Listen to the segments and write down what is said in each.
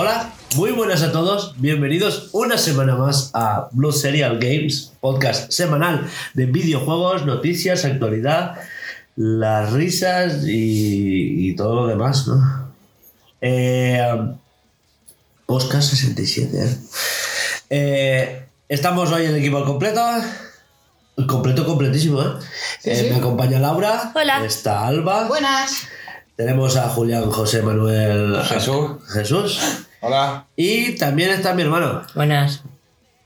Hola, muy buenas a todos. Bienvenidos una semana más a Blue Serial Games, podcast semanal de videojuegos, noticias, actualidad, las risas y, y todo lo demás, ¿no? Eh, Oscar 67. ¿eh? Eh, estamos hoy en el equipo al completo. Completo, completísimo, ¿eh? Sí, Eh, sí. Me acompaña Laura. Hola. Está Alba. Buenas. Tenemos a Julián José Manuel Jesús. Jesús. Hola. Y también está mi hermano, Buenas.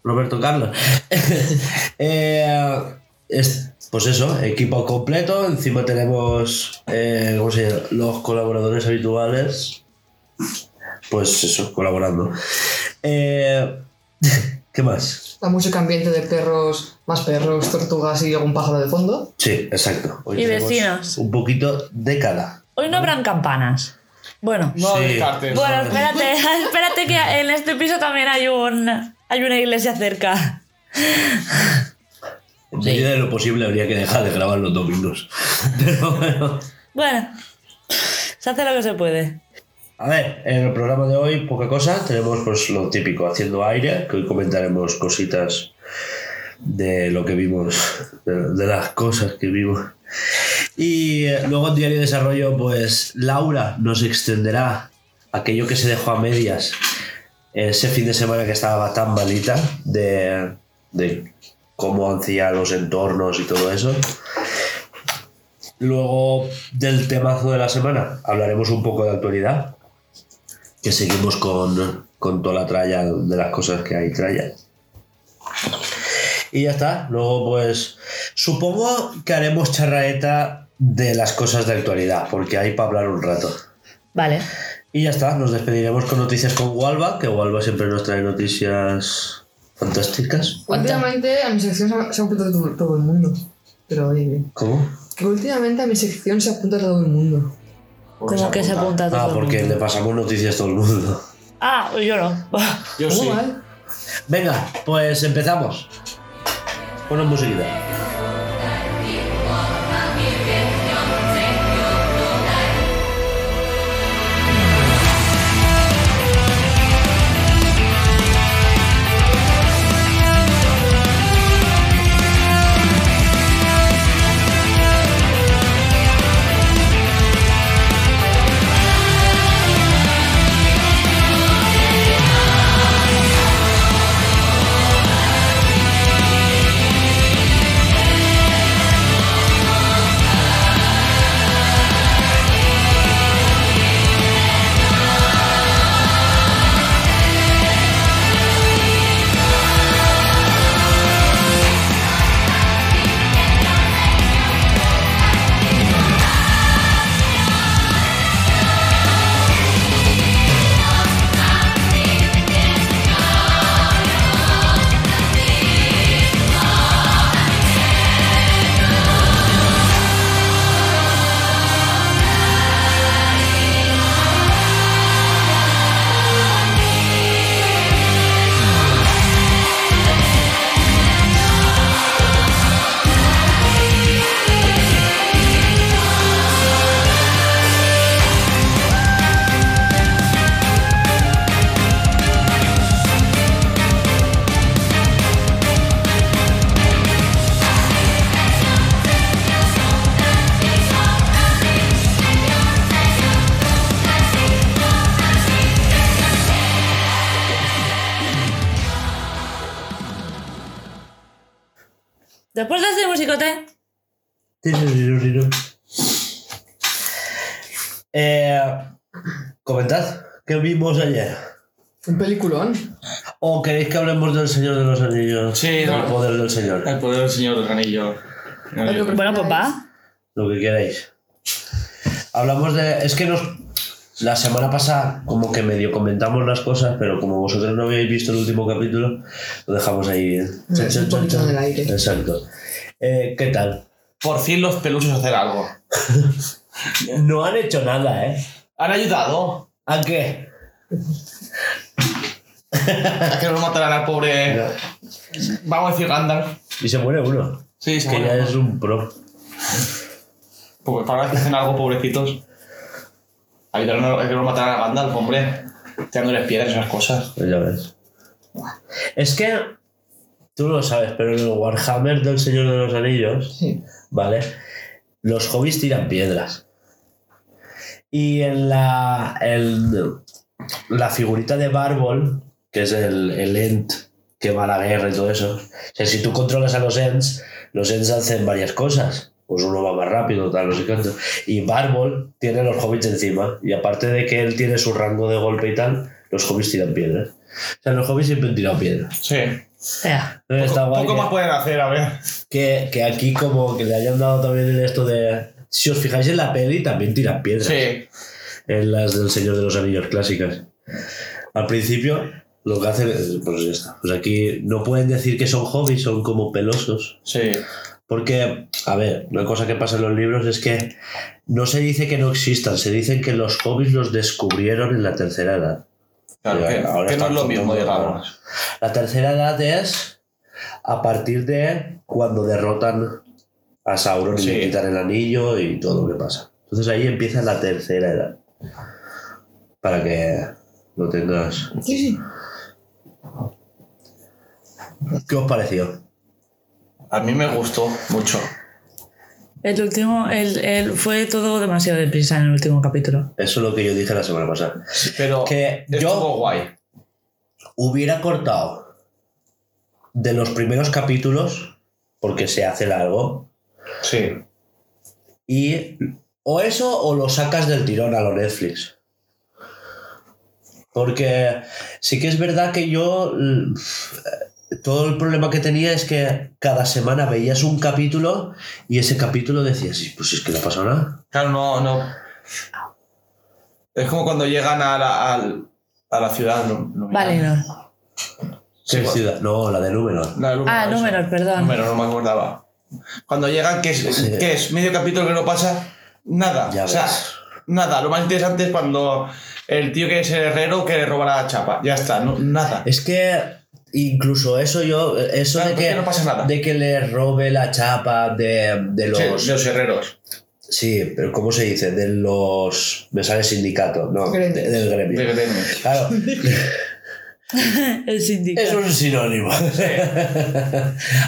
Roberto Carlos. Eh, es- pues eso, equipo completo. Encima tenemos eh, ¿cómo se llama? los colaboradores habituales. Pues eso, colaborando. Eh, ¿Qué más? La música ambiente de perros, más perros, tortugas y algún pájaro de fondo. Sí, exacto. Hoy Y vecinos. Un poquito de cada. Hoy no habrán campanas. Bueno. No Sí. descartes. Bueno, espérate, espérate que en este piso también hay un hay una iglesia cerca. En medida de lo posible habría que dejar de grabar los domingos. Pero bueno. Bueno, se hace lo que se puede. A ver, en el programa de hoy, poca cosa. Tenemos pues lo típico, haciendo aire, que hoy comentaremos cositas de lo que vimos, de, de las cosas que vimos. Y luego en Diario de Desarrollo, pues Laura nos extenderá aquello que se dejó a medias ese fin de semana que estaba tan malita de, de cómo hacía los entornos y todo eso. Luego del temazo de la semana hablaremos un poco de actualidad, que seguimos con, con toda la tralla de las cosas que hay tralla. Y ya está. Luego pues supongo que haremos charraeta de las cosas de actualidad, porque hay para hablar un rato. Vale. Y ya está, nos despediremos con noticias con Walva, que Walva siempre nos trae noticias fantásticas. Últimamente a mi sección se ha, apuntado todo, todo el mundo. Pero oye, bien. ¿Cómo? Que últimamente a mi sección se apunta todo el mundo. Como que se apunta todo Ah, el porque mundo. le pasamos noticias a todo el mundo. Ah, yo no. Yo ¿Cómo sí. mal? Venga, pues empezamos. Una musiquita. Comentad, ¿qué vimos ayer? Un peliculón. ¿O queréis que hablemos del Señor de los Anillos? Sí, del no. poder del Señor. El poder del señor del anillo. Algo que- bueno, pues va. Lo que queráis. Hablamos de. Es que nos. La semana pasada, como que medio comentamos las cosas, pero como vosotros no habéis visto el último capítulo, lo dejamos ahí. ¿eh? Chan, un chan, chan, poquito chan. en el aire. Exacto. Eh, ¿Qué tal? Por fin los peluches hacer algo. No han hecho nada, ¿eh? Han ayudado. ¿A qué? A que no mataran al pobre. Vamos a decir Gandalf. Y se muere uno. Sí, se que muere. ya es un pro. Pues para que hacen algo, pobrecitos. A que no mataran a Gandalf, hombre. Tirándoles piedras y esas cosas. Pues ya ves. Es que tú no lo sabes, pero en el Warhammer del Señor de los Anillos, Sí. ¿vale? Los hobbies tiran piedras. Y en la, el- la figurita de Barbol, que es el, el Ent que va a la guerra y todo eso, o sea, si tú controlas a los Ents, los Ents hacen varias cosas. Pues uno va más rápido, tal, no sé cuánto. Y Barbol tiene los hobbits encima. Y aparte de que él tiene su rango de golpe y tal, los hobbits tiran piedras. O sea, los hobbits siempre han tirado piedras. Sí. Está Poco, guay poco más pueden hacer, a ver. que, que aquí como que le hayan dado también el esto de... Si os fijáis en la peli, también tiran piedras. Sí. En las del Señor de los Anillos clásicas. Al principio, lo que hacen es... Pues ya está. Pues aquí no pueden decir que son hobbies, son como pelosos. Sí. Porque, a ver, una cosa que pasa en los libros es que no se dice que no existan, se dicen que los hobbies los descubrieron en la tercera edad. Claro, que, ahora que no es lo mismo, digamos. La tercera edad es a partir de cuando derrotan a Sauron y Sí. le quitan el anillo y todo lo que pasa. Entonces ahí empieza la tercera edad. Para que lo tengas. Sí, sí. ¿Qué os pareció? A mí me gustó mucho. El último, el, el- fue todo demasiado deprisa en el último capítulo. Eso es lo que yo dije la semana pasada. Pero Que yo- guay. Hubiera cortado de los primeros capítulos, porque se hace largo, Sí. Y o eso o lo sacas del tirón a lo Netflix. Porque sí que es verdad que yo l- todo el problema que tenía es que cada semana veías un capítulo y ese capítulo decías, "Sí, pues es que no pasado nada. Claro, no, no. Es como cuando llegan a la, a la ciudad. No, no- Vale, no. ¿Qué ciudad? No, la de Númenor. La de Númenor, Ah, eso. números, perdón. Númenor, no me acordaba. Cuando llegan, que es, Sí. que es medio capítulo que no pasa nada. Ya o sea, ves. nada. Lo más interesante es cuando el tío que es el herrero que le roba la chapa. Ya está, no- nada. Es que incluso eso yo, eso Claro, de que, no pasa nada. de que le robe la chapa de, de Sí, los... de los herreros. Sí, pero ¿cómo se dice? De los... Me sale sindicato, no, de- Gremios. del gremio. De gremio. Claro, El sindicato. es un sinónimo.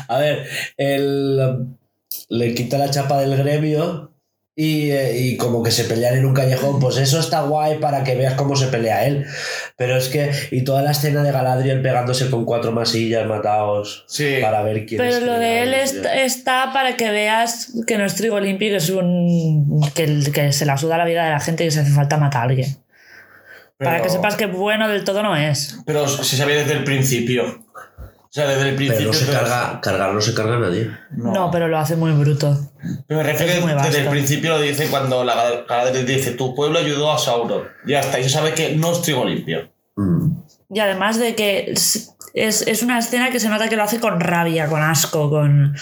A ver, él le quita la chapa del gremio y, eh, y como que se pelean en un callejón, pues eso está guay para que veas cómo se pelea él. Pero es que, y toda la escena de Galadriel pegándose con cuatro masillas matados Sí. para ver quién Pero es lo de él está para que veas que no es trigo limpio, que es un. Que, el- que se la suda la vida de la gente y que se hace falta matar a alguien. Para Pero- que sepas que bueno del todo no es. Pero se sabía desde el principio. O sea, desde el Pero principio. no se pero- carga, cargar no se carga nadie. No. pero lo hace muy bruto. Pero me refiero Es que desde el principio lo dice cuando la Gal- Galadriel dice tu pueblo ayudó a Sauron. Ya está, y se sabe que no es trigo limpio. Mm. Y además de que es, es, es una escena que se nota que lo hace con rabia, con asco, con.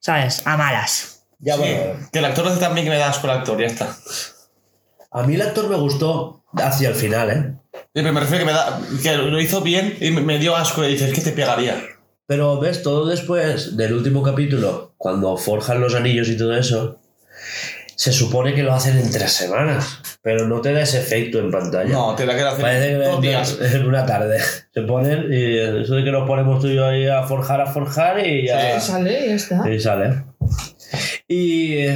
¿Sabes? A malas. Ya Sí, bueno, Que el actor hace también que me das con el actor, ya está. A mí el actor me gustó hacia el final, ¿eh? Sí, pero me refiero que me da. que lo hizo bien y me, dio asco y dices que te pegaría. Pero ves, todo después del último capítulo, cuando forjan los anillos y todo eso, se supone que lo hacen en tres semanas, pero no te da ese efecto en pantalla. No, te la queda hacer Parece que dos días. en una tarde. Se ponen y eso de que nos ponemos tú y yo ahí a forjar, a forjar y ya, Y sale y ya está. y sale. Y,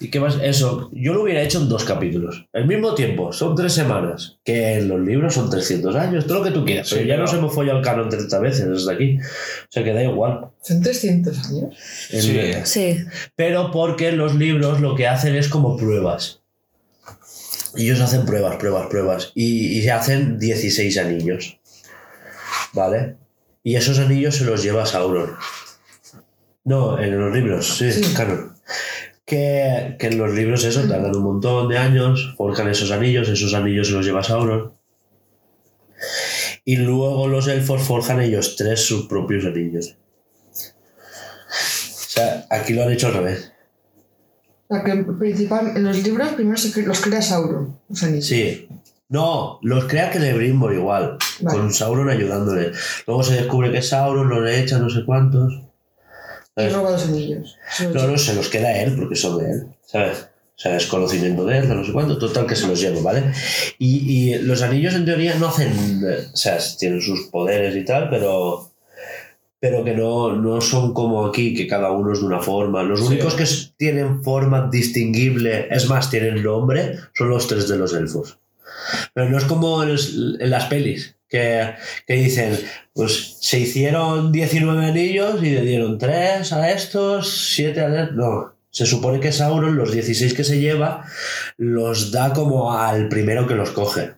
¿Y qué más? Eso, yo lo hubiera hecho en dos capítulos. El mismo tiempo, son tres semanas. Que en los libros son 300 años, todo lo que tú quieras. Sí, pero ya pero- nos hemos follado el canon 30 veces desde aquí. O sea que da igual. Son 300 años. El- Sí. Sí. Pero porque los libros lo que hacen es como pruebas. Ellos hacen pruebas, pruebas, pruebas. Y, y se hacen 16 anillos. ¿Vale? Y esos anillos se los lleva Sauron. No, en los libros, sí, Sí. canon. Que, que en los libros eso tardan un montón de años, forjan esos anillos, esos anillos se los lleva Sauron. Y luego los elfos forjan ellos tres sus propios anillos. O sea, aquí lo han hecho al revés. La que principal, en los libros primero los crea Sauron. Los anillos. Sí. No, los crea Celebrimbor igual, Vale. con Sauron ayudándole. Luego se descubre que Sauron los echa no sé cuántos. Y ¿Sabes? roba los anillos. No, no, se los queda él porque son de él, ¿sabes? O sea, es conocimiento de él, de no sé cuánto, total que se los lleva, ¿vale? Y, y los anillos en teoría no hacen, o sea, tienen sus poderes y tal, pero pero que no, no son como aquí, que cada uno es de una forma. Los Sí. únicos que tienen forma distinguible, es más, tienen nombre, son los tres de los elfos. Pero no es como en las pelis, que, que dicen, pues se hicieron 19 anillos y le dieron 3 a estos, 7 a... estos. No, se supone que Sauron, los 16 que se lleva, los da como al primero que los coge.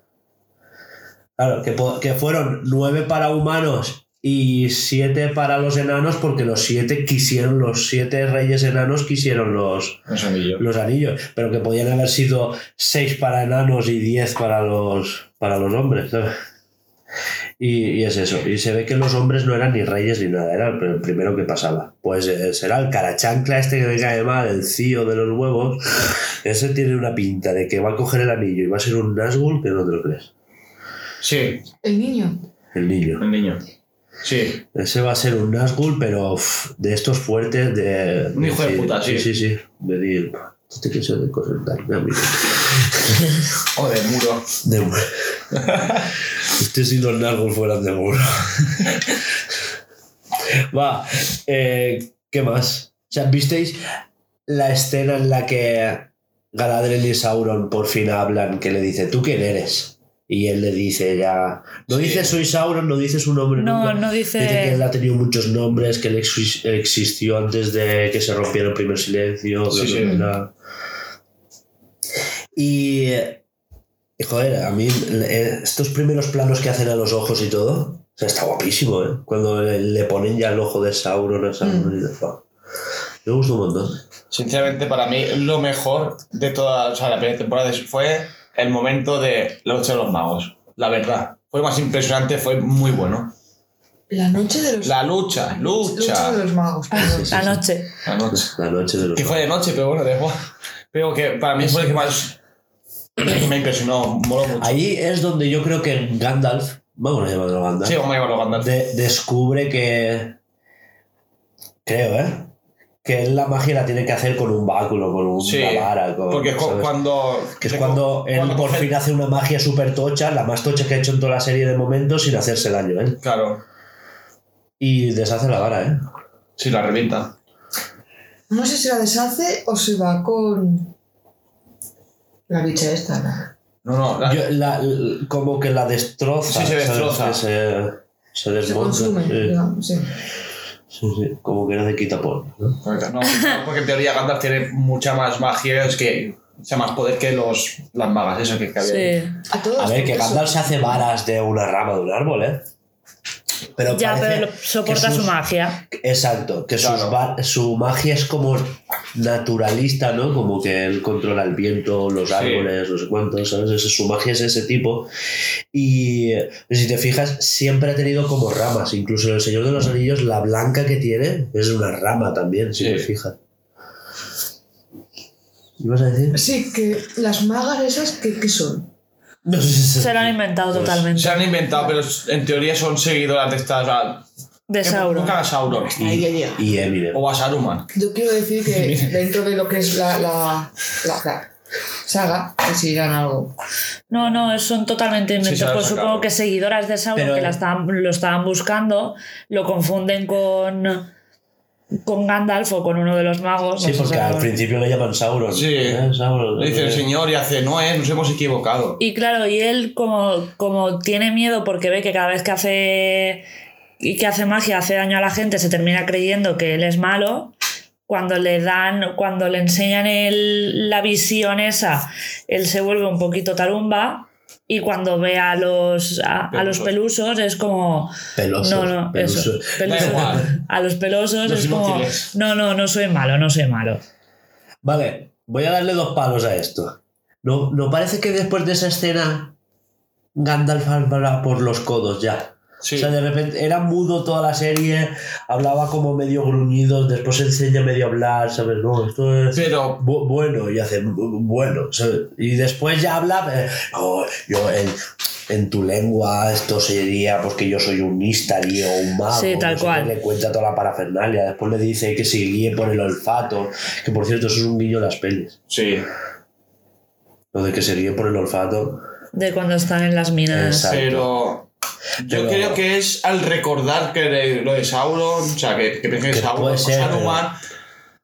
Claro, que, que fueron 9 para humanos y 7 para los enanos porque los 7 quisieron, los 7 reyes enanos quisieron los, Un anillo. los anillos, pero que podían haber sido 6 para enanos y 10 para los, para los hombres. ¿sabes? Y, y es eso. Y se ve que los hombres no eran ni reyes ni nada, era el, el primero que pasaba. Pues eh, será el carachancla este que me cae mal, el cío de los huevos. Ese tiene una pinta de que va a coger el anillo y va a ser un Nazgûl que no te lo crees. Sí, El niño. El niño. el niño. Sí. Ese va a ser un Nazgûl, pero uf, de estos fuertes de... Un hijo de puta, sí. Sí, sí, sí. De decir, este que se de correntarme a mí. O de muro. De muro. Este si los Nazgûl fueran de muro. Va, eh, ¿qué más? O sea, ¿visteis la escena en la que Galadriel y Sauron por fin hablan que le dice, ¿tú quién eres? Y él le dice ya... No Sí. dice soy Sauron, no dice su nombre No, nunca. no Dice que él dice. ha tenido muchos nombres, que él exis- existió antes de que se rompiera el primer silencio. Sí, sí. Y, joder, a mí eh, estos primeros planos que hacen a los ojos y todo, o sea, está guapísimo, ¿eh? Cuando le, le ponen ya el ojo de Sauron a Sauron y de oh, Me gusta un montón. Sinceramente, para mí, lo mejor de toda o sea, la primera temporada fue el momento de la noche de los magos. La verdad. Fue más impresionante, fue muy bueno. La noche de los La lucha, Lucha lucha. de los magos. perdón. sí, La sí. noche. La noche. La noche de los Que fue de noche, pero bueno, de igual. Pero que para mí fue el que más me impresionó, moló mucho. Ahí es donde yo creo que Gandalf, vamos a llamarlo Gandalf, Sí, vamos a llamarlo Gandalf. de- descubre que. Creo, ¿eh? Que él la magia la tiene que hacer con un báculo, con una Sí, vara. Con, Porque ¿sabes? cuando. Que es cuando él cuando por coge- fin hace una magia súper tocha, la más tocha que ha hecho en toda la serie de momentos sin hacerse daño, ¿eh? Claro, Y deshace la vara, ¿eh? sí, la revienta. No sé si la deshace o se va con la bicha esta. ¿no? No, no, la- Yo- la- como que la destroza. Sí, se destroza. Se, se Se desmonta. consume, sí. digamos, sí. Sí, sí, Como que no se quita por. ¿no? porque, no, porque en teoría Gandalf tiene mucha más magia, es que. O sea, más poder que los, las magas, eso que, que había. ahí. Sí. A todos. A ver, que Gandalf eso- se hace varas de una rama de un árbol, ¿eh? Pero Ya, parece pero soporta su magia. Exacto, que sus Claro. va- su magia es como naturalista, ¿no? Como que él controla el viento, los Sí. árboles, no sé cuántos, ¿sabes? Ese- su magia es ese tipo. Y eh, si te fijas, siempre ha tenido como ramas. Incluso en El Señor de los Anillos, la blanca que tiene es una rama también, si Sí. te fijas. ¿Ibas a decir? Sí, que las magas esas, ¿qué, qué son? Se lo han inventado Pues, totalmente. Se han inventado, pero en teoría son seguidoras de estas. O sea, De Sauron. Buscan a Sauron. Y Eminem. O a Saruman. Yo quiero decir que dentro de lo que es la, la, la, la saga, que si dirán algo. No, no, son totalmente inventos. han pues supongo que seguidoras de Sauron Pero que la estaban, lo estaban buscando, lo confunden con, con Gandalf o con uno de los magos. Sí, no porque al principio le llaman Sauron. Sí. ¿Eh? Sauron. Le dice el señor y hace, no, eh, nos hemos equivocado. Y claro, y él como, como tiene miedo porque ve que cada vez que hace y que hace magia hace daño a la gente, se termina creyendo que él es malo. Cuando le dan, cuando le enseñan el- la visión esa, él se vuelve un poquito tarumba. Y cuando ve a los, a, a los pelusos es como. Pelosos. no, no, pelusos. eso. pelusos. igual. A los pelosos Los es como. No, no, no soy malo, no soy malo. Vale, voy a darle dos palos a esto. ¿No, ¿No parece que después de esa escena Gandalf habla por los codos ya? Sí. O sea, de repente era mudo toda la serie, hablaba como medio gruñido, después enseña medio a hablar, ¿sabes? No, esto es Pero bu- bueno y hace bu- bueno, ¿sabes? Y después ya habla, eh, no, yo, el, en tu lengua esto sería porque yo soy un Istari o un mago. Sí, tal no sé cual. Le cuenta toda la parafernalia. Después le dice que se guíe por el olfato. Que por cierto, eso es un guiño en las pelis. Sí. Lo de que se guíe por el olfato. De cuando están en las minas. Exacto. Pero yo Pero- creo que es al recordar que lo de Sauron, o sea, que, que piensa que Sauron ser, Saruman,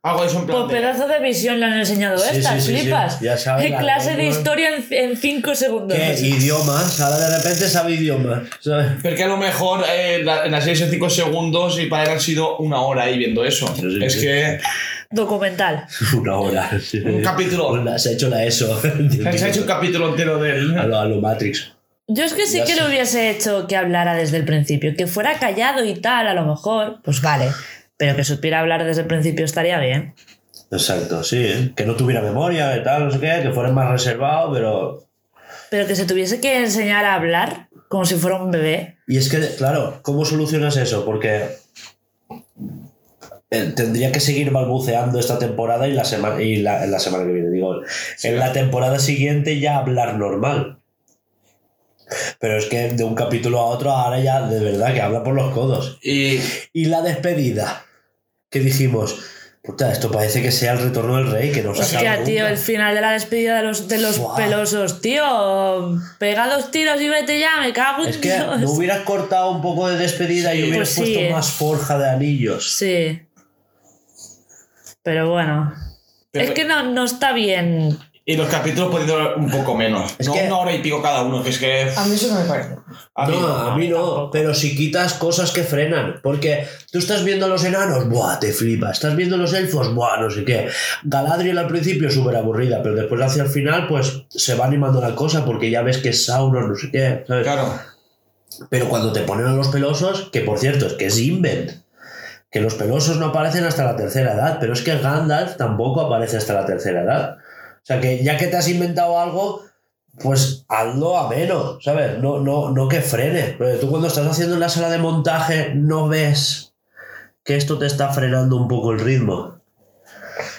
algo de eso en plan Pues de- pedazo de visión le han enseñado Sí, estas, sí, sí, sí. flipas. Ya sabe En la clase de historia en, en cinco segundos. ¿Qué? Idiomas. Ahora de repente sabe idiomas. ¿sabes? Porque a lo mejor eh, la- en la serie son 5 segundos y para él han sido una hora ahí viendo eso. Sí, sí, es sí. que Documental. Una hora. sí. Un capítulo. Una- se ha hecho la ESO. se ha hecho un capítulo entero de él. a lo, a lo Matrix. Yo es que sí que le hubiese hecho que hablara desde el principio. Que fuera callado y tal, a lo mejor. Pues vale. Pero que supiera hablar desde el principio estaría bien. Exacto, sí. ¿eh? Que no tuviera memoria y tal, no sé qué, que fuera más reservado, pero. Pero que se tuviese que enseñar a hablar como si fuera un bebé. Y es que, claro, ¿cómo solucionas eso? Porque. eh, Tendría que seguir balbuceando esta temporada y la semana y la semana que viene, digo, en la temporada siguiente ya hablar normal. Pero es que de un capítulo a otro ahora ya de verdad que habla por los codos. Y Y la despedida, que dijimos, puta, esto parece que sea el retorno del rey, que no se acaba Hostia, tío, nunca". el final de la despedida de los, de los pelosos, tío. Pega dos tiros y vete ya, me cago en Es que Dios. no hubieras cortado un poco de despedida y hubieras pues puesto más forja de anillos. Sí. Pero bueno. Pero- es que no, no está bien. Y los capítulos pueden durar un poco menos. Es no que- una hora y pico cada uno, que es que. A mí eso no me parece. A mí no, no. a mí no, tampoco. pero si quitas cosas que frenan, porque tú estás viendo a los enanos, buah, te flipas, estás viendo a los elfos, buah, no sé qué. Galadriel al principio súper aburrida, pero después hacia el final, pues se va animando la cosa porque ya ves que es Sauron, no sé qué, ¿sabes? Claro. Pero cuando te ponen a los pelosos, que por cierto es que es invent, que los pelosos no aparecen hasta la tercera edad, pero es que Gandalf tampoco aparece hasta la tercera edad. O sea que ya que te has inventado algo, pues hazlo a menos, ¿sabes? No, no, no que frene. Porque tú cuando estás haciendo en la sala de montaje no ves que esto te está frenando un poco el ritmo.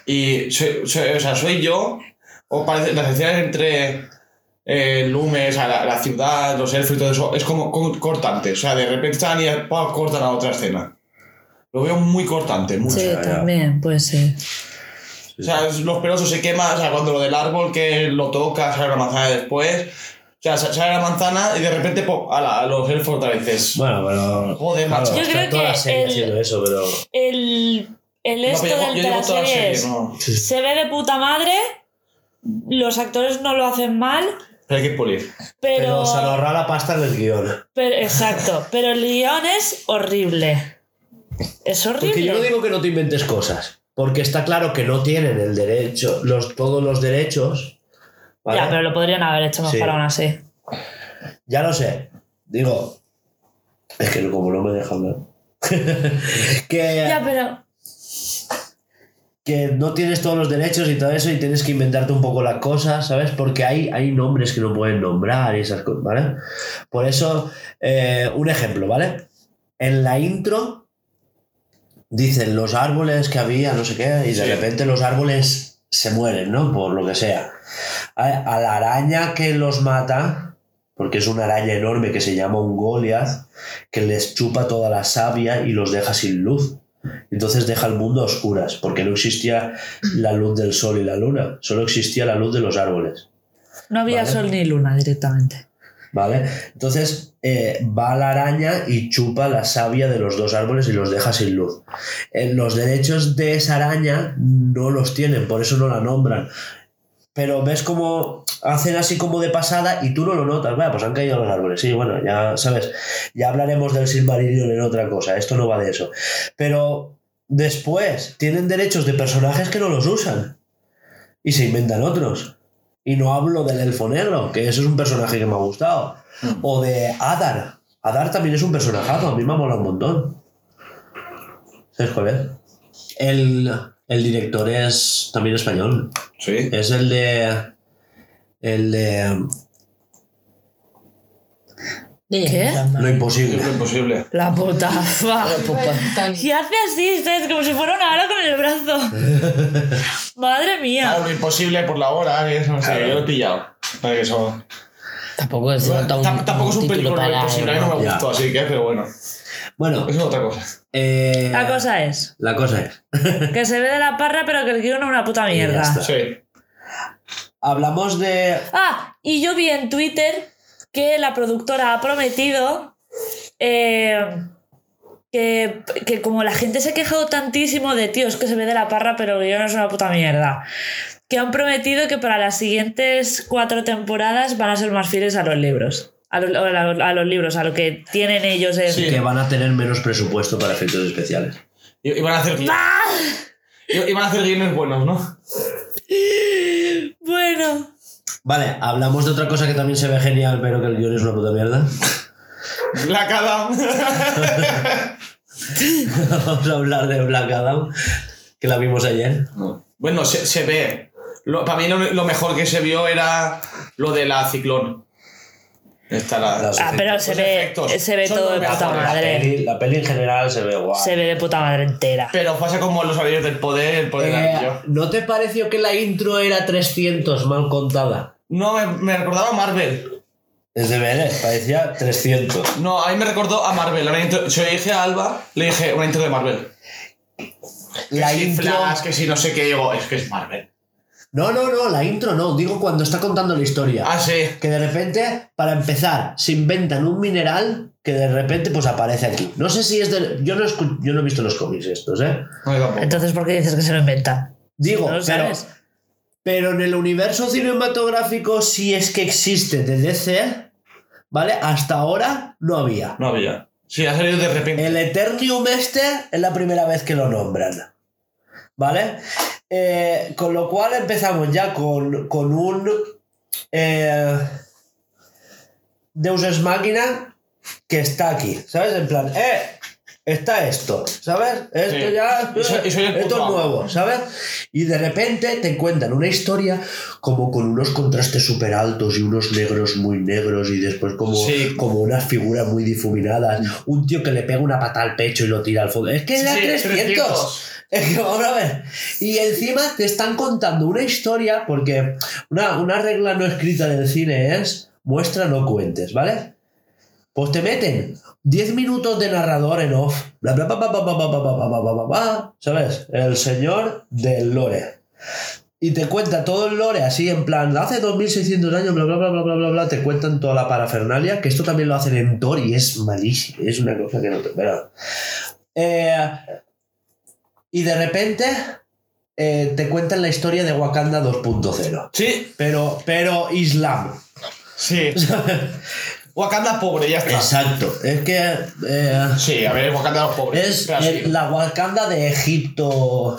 Y soy, soy- o sea, soy yo, o parece, las escenas entre eh, Lumes, o sea, la, la ciudad, los elfos y todo eso, es como co- cortante. O sea, de repente están y cortan a otra escena. Lo veo muy cortante, mucho. Sí, también, puede ser. O sea, los pelosos se queman, o sea, cuando lo del árbol que lo toca, sale la manzana después. O sea, sa- sale la manzana y de repente, pop, ala, a los elfos otra vez. es- Bueno, pero... Joder, macho. Yo creo toda que la serie el- haciendo eso, pero... El, el No, esto pero yo, del yo de digo la toda la serie serie, es, no. se ve de puta madre, los actores no lo hacen mal, Pero hay que pulir. pero... Pero se ahorra la pasta en el guion. pero- exacto, pero el guion es horrible. Es horrible. Porque yo no digo que no te inventes cosas, porque está claro que no tienen el derecho, los, todos los derechos. ¿vale? Ya, pero lo podrían haber hecho mejor Sí. aún así. Ya lo sé. Digo, es que como no me deja hablar. que, Ya, pero... que no tienes todos los derechos y todo eso y tienes que inventarte un poco las cosas, ¿sabes? Porque hay, hay nombres que no pueden nombrar y esas cosas, ¿vale? Por eso, eh, un ejemplo, ¿vale? En la intro dicen los árboles que había, no sé qué, y de Sí. repente los árboles se mueren, ¿no? Por lo que sea. A, a la araña que los mata, porque es una araña enorme que se llama un Goliath, que les chupa toda la savia y los deja sin luz. Entonces deja el mundo a oscuras, porque no existía la luz del sol y la luna, solo existía la luz de los árboles. No había Vale. sol ni luna directamente. ¿Vale? Entonces eh, va la araña y chupa la savia de los dos árboles y los deja sin luz. Eh, los derechos de esa araña no los tienen, por eso no la nombran. Pero ves como hacen así como de pasada y tú no lo notas. Vaya, pues han caído los árboles. Sí, bueno, ya sabes. Ya hablaremos del Silmarillion en otra cosa. Esto no va de eso. Pero después tienen derechos de personajes que no los usan. Y se inventan otros. Y no hablo del elfo negro, que eso es un personaje que me ha gustado. O de Adar. Adar también es un personajazo, a mí me ha molado un montón. ¿Sabes cuál es? El, el director es también español. Sí. Es el de. El de. ¿Qué? Lo imposible. Es imposible. La puta. fa. Y hace así, ¿sabes? Como si fuera una hora con el brazo. Madre mía. Claro, lo imposible por la hora, que eso no sé, Claro. yo lo he pillado. Para que eso. Tampoco es Bueno, un, tam- tampoco es un título película para... imposible, a mí no me Ya. gustó, así que, pero bueno, Bueno, eso es otra cosa. eh, La cosa es la cosa es. que se ve de la parra, pero que el guion es una puta mierda. Sí. Hablamos de. Ah, y yo vi en Twitter que la productora ha prometido eh, que, que como la gente se ha quejado tantísimo de tío, es que se ve de la parra, pero el guion es una puta mierda. Que han prometido que para las siguientes cuatro temporadas van a ser más fieles a los libros. A, lo- a lo- a los libros, a lo que tienen ellos en. Sí. que van a tener menos presupuesto para efectos especiales. Y, y van a hacer ¡Ah! y, y van a hacer guiones buenos, ¿no? Bueno. Vale, hablamos de otra cosa que también se ve genial, pero que el guion es una puta mierda. Black Adam. Vamos a hablar de Black Adam, que la vimos ayer. bueno, se, se ve. Lo- para mí lo, lo mejor que se vio era lo de la ciclón. Esta la, Las- Ah, pero se ve, efectos se ve son todo de puta mejores. La madre. peli, la peli en general se ve guay. Se ve de puta madre entera. Pero pasa como en los anillos del poder, el poder Eh. ¿No te pareció que la intro era 300 mal contada? No, me, me recordaba a Marvel. Es de ver, parecía 300. No, a mí me recordó a Marvel. Una intro- se lo dije a Alba, le dije una intro de Marvel. La que si intro. Flash, que si no sé qué, digo, es que es Marvel. No, no, no, la intro no. Digo cuando está contando la historia. Ah, sí. Que de repente, para empezar, se inventan un mineral que de repente pues aparece aquí. No sé si es de. Yo no, escu- yo no he visto los cómics estos, ¿eh? No, yo tampoco. Entonces, ¿por qué dices que se lo inventan? Digo, ¿No lo pero, sabes? Pero en el universo cinematográfico, si es que existe de DC, ¿vale? Hasta ahora no había. No había. Sí, ha salido de repente. El Eternium este es la primera vez que lo nombran. ¿Vale? Eh, con lo cual empezamos ya con, con un eh, Deus Ex Máquina que está aquí, ¿sabes? En plan, ¡eh! Está esto, ¿sabes? Esto Sí. ya. Y soy- y soy el esto es nuevo, ¿sabes? Y de repente te cuentan una historia como con unos contrastes súper altos y unos negros muy negros y después como, Sí. como unas figuras muy difuminadas. Un tío que le pega una pata al pecho y lo tira al fondo. Es que era Sí, 300. Es que vamos a ver. Y encima te están contando una historia, porque una, una regla no escrita del cine es muestra, no cuentes, ¿vale? Pues te meten 10 minutos de narrador en off. Bla, bla, bla, bla bla bla, ¿Sabes? El señor del lore. Y te cuenta todo el lore así, en plan, hace 2600 años, bla, bla, bla, bla, bla, bla, bla, te cuentan toda la parafernalia, que esto también lo hacen en Tor y es malísimo, es una cosa que no te espera. Eh, y de repente eh, te cuentan la historia de Wakanda 2.0. Sí. Pero, pero Islam. Sí. Wakanda pobre, ya está. Exacto. Es que eh, Sí, a ver, Wakanda pobre. es Pero sí. el- la Wakanda de Egipto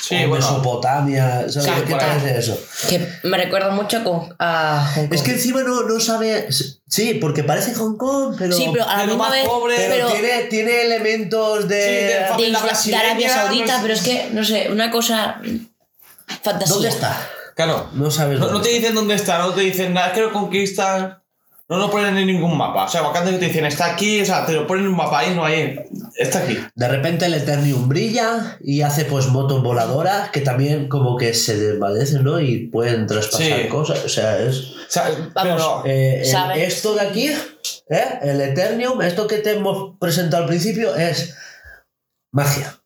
Sí, o bueno. Mesopotamia. ¿Sabes Sí, qué ahí. parece eso? Que me recuerda mucho con, a Hong Kong. Es que encima no, no sabe. Sí, porque parece Hong Kong, pero. sí, pero a la misma vez... pobre, pero pero- tiene, tiene elementos de. Sí, de- de, de Arabia Saudita, no es- pero es que, no sé, una cosa fantasía. ¿Dónde está? Claro. No sabes. No, no dónde te dicen dónde está, no te dicen nada, es que lo conquistan. No lo ponen en ningún mapa. O sea, Wakanda que te dicen, está aquí, o sea, te lo ponen en un mapa ahí, no hay. Está aquí. De repente el Eternium brilla y hace pues motos voladoras que también como que se desvanecen, ¿no? Y pueden traspasar Sí. cosas. O sea, es... O sea, Vamos. pero- eh, esto de aquí, ¿eh? El Eternium, esto que te hemos presentado al principio es magia.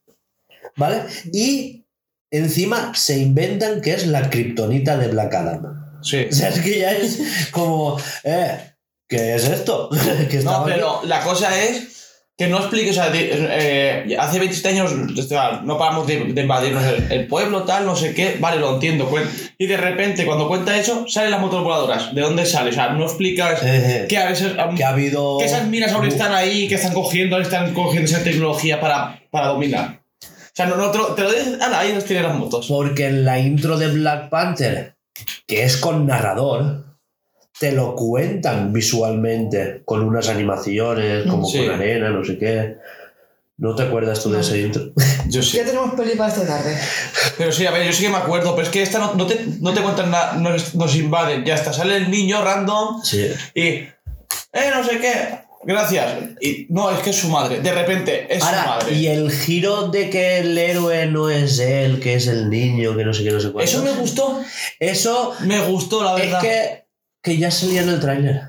¿Vale? Y encima se inventan que es la kriptonita de Black Adam. sí. O sea, es que ya es como, eh, ¿qué es esto? que No, estaba aquí. pero la cosa es que no expliques, o sea, eh, hace 27 años o sea, no paramos de, de invadirnos el, el pueblo, tal, no sé qué, vale, lo entiendo. Y de repente, cuando cuenta eso, salen las motos voladoras. ¿De dónde sale? O sea, no explicas Eh, que a veces... que ha habido... que esas minas ahora están ahí, que están cogiendo, están cogiendo esa tecnología para, para dominar. O sea, no, no te lo, te lo dicen, ah, ahí nos tienen las motos. Porque en la intro de Black Panther, que es con narrador, te lo cuentan visualmente, con unas animaciones, como Sí. con arena, no sé qué. ¿No te acuerdas tú de ese intro? Yo sí. Ya tenemos peli para esta tarde. Pero sí, a ver, yo sí que me acuerdo, pero es que esta no, no, te, no te cuentan nada, nos, nos invaden, ya está, sale el niño random Sí. y, eh, no sé qué, gracias. Y no, es que es su madre, de repente es su madre. y el giro de que el héroe no es él, que es el niño, que no sé qué, no sé cuánto. Eso me gustó, Eso me gustó, la es verdad. que, que ya salía en el tráiler.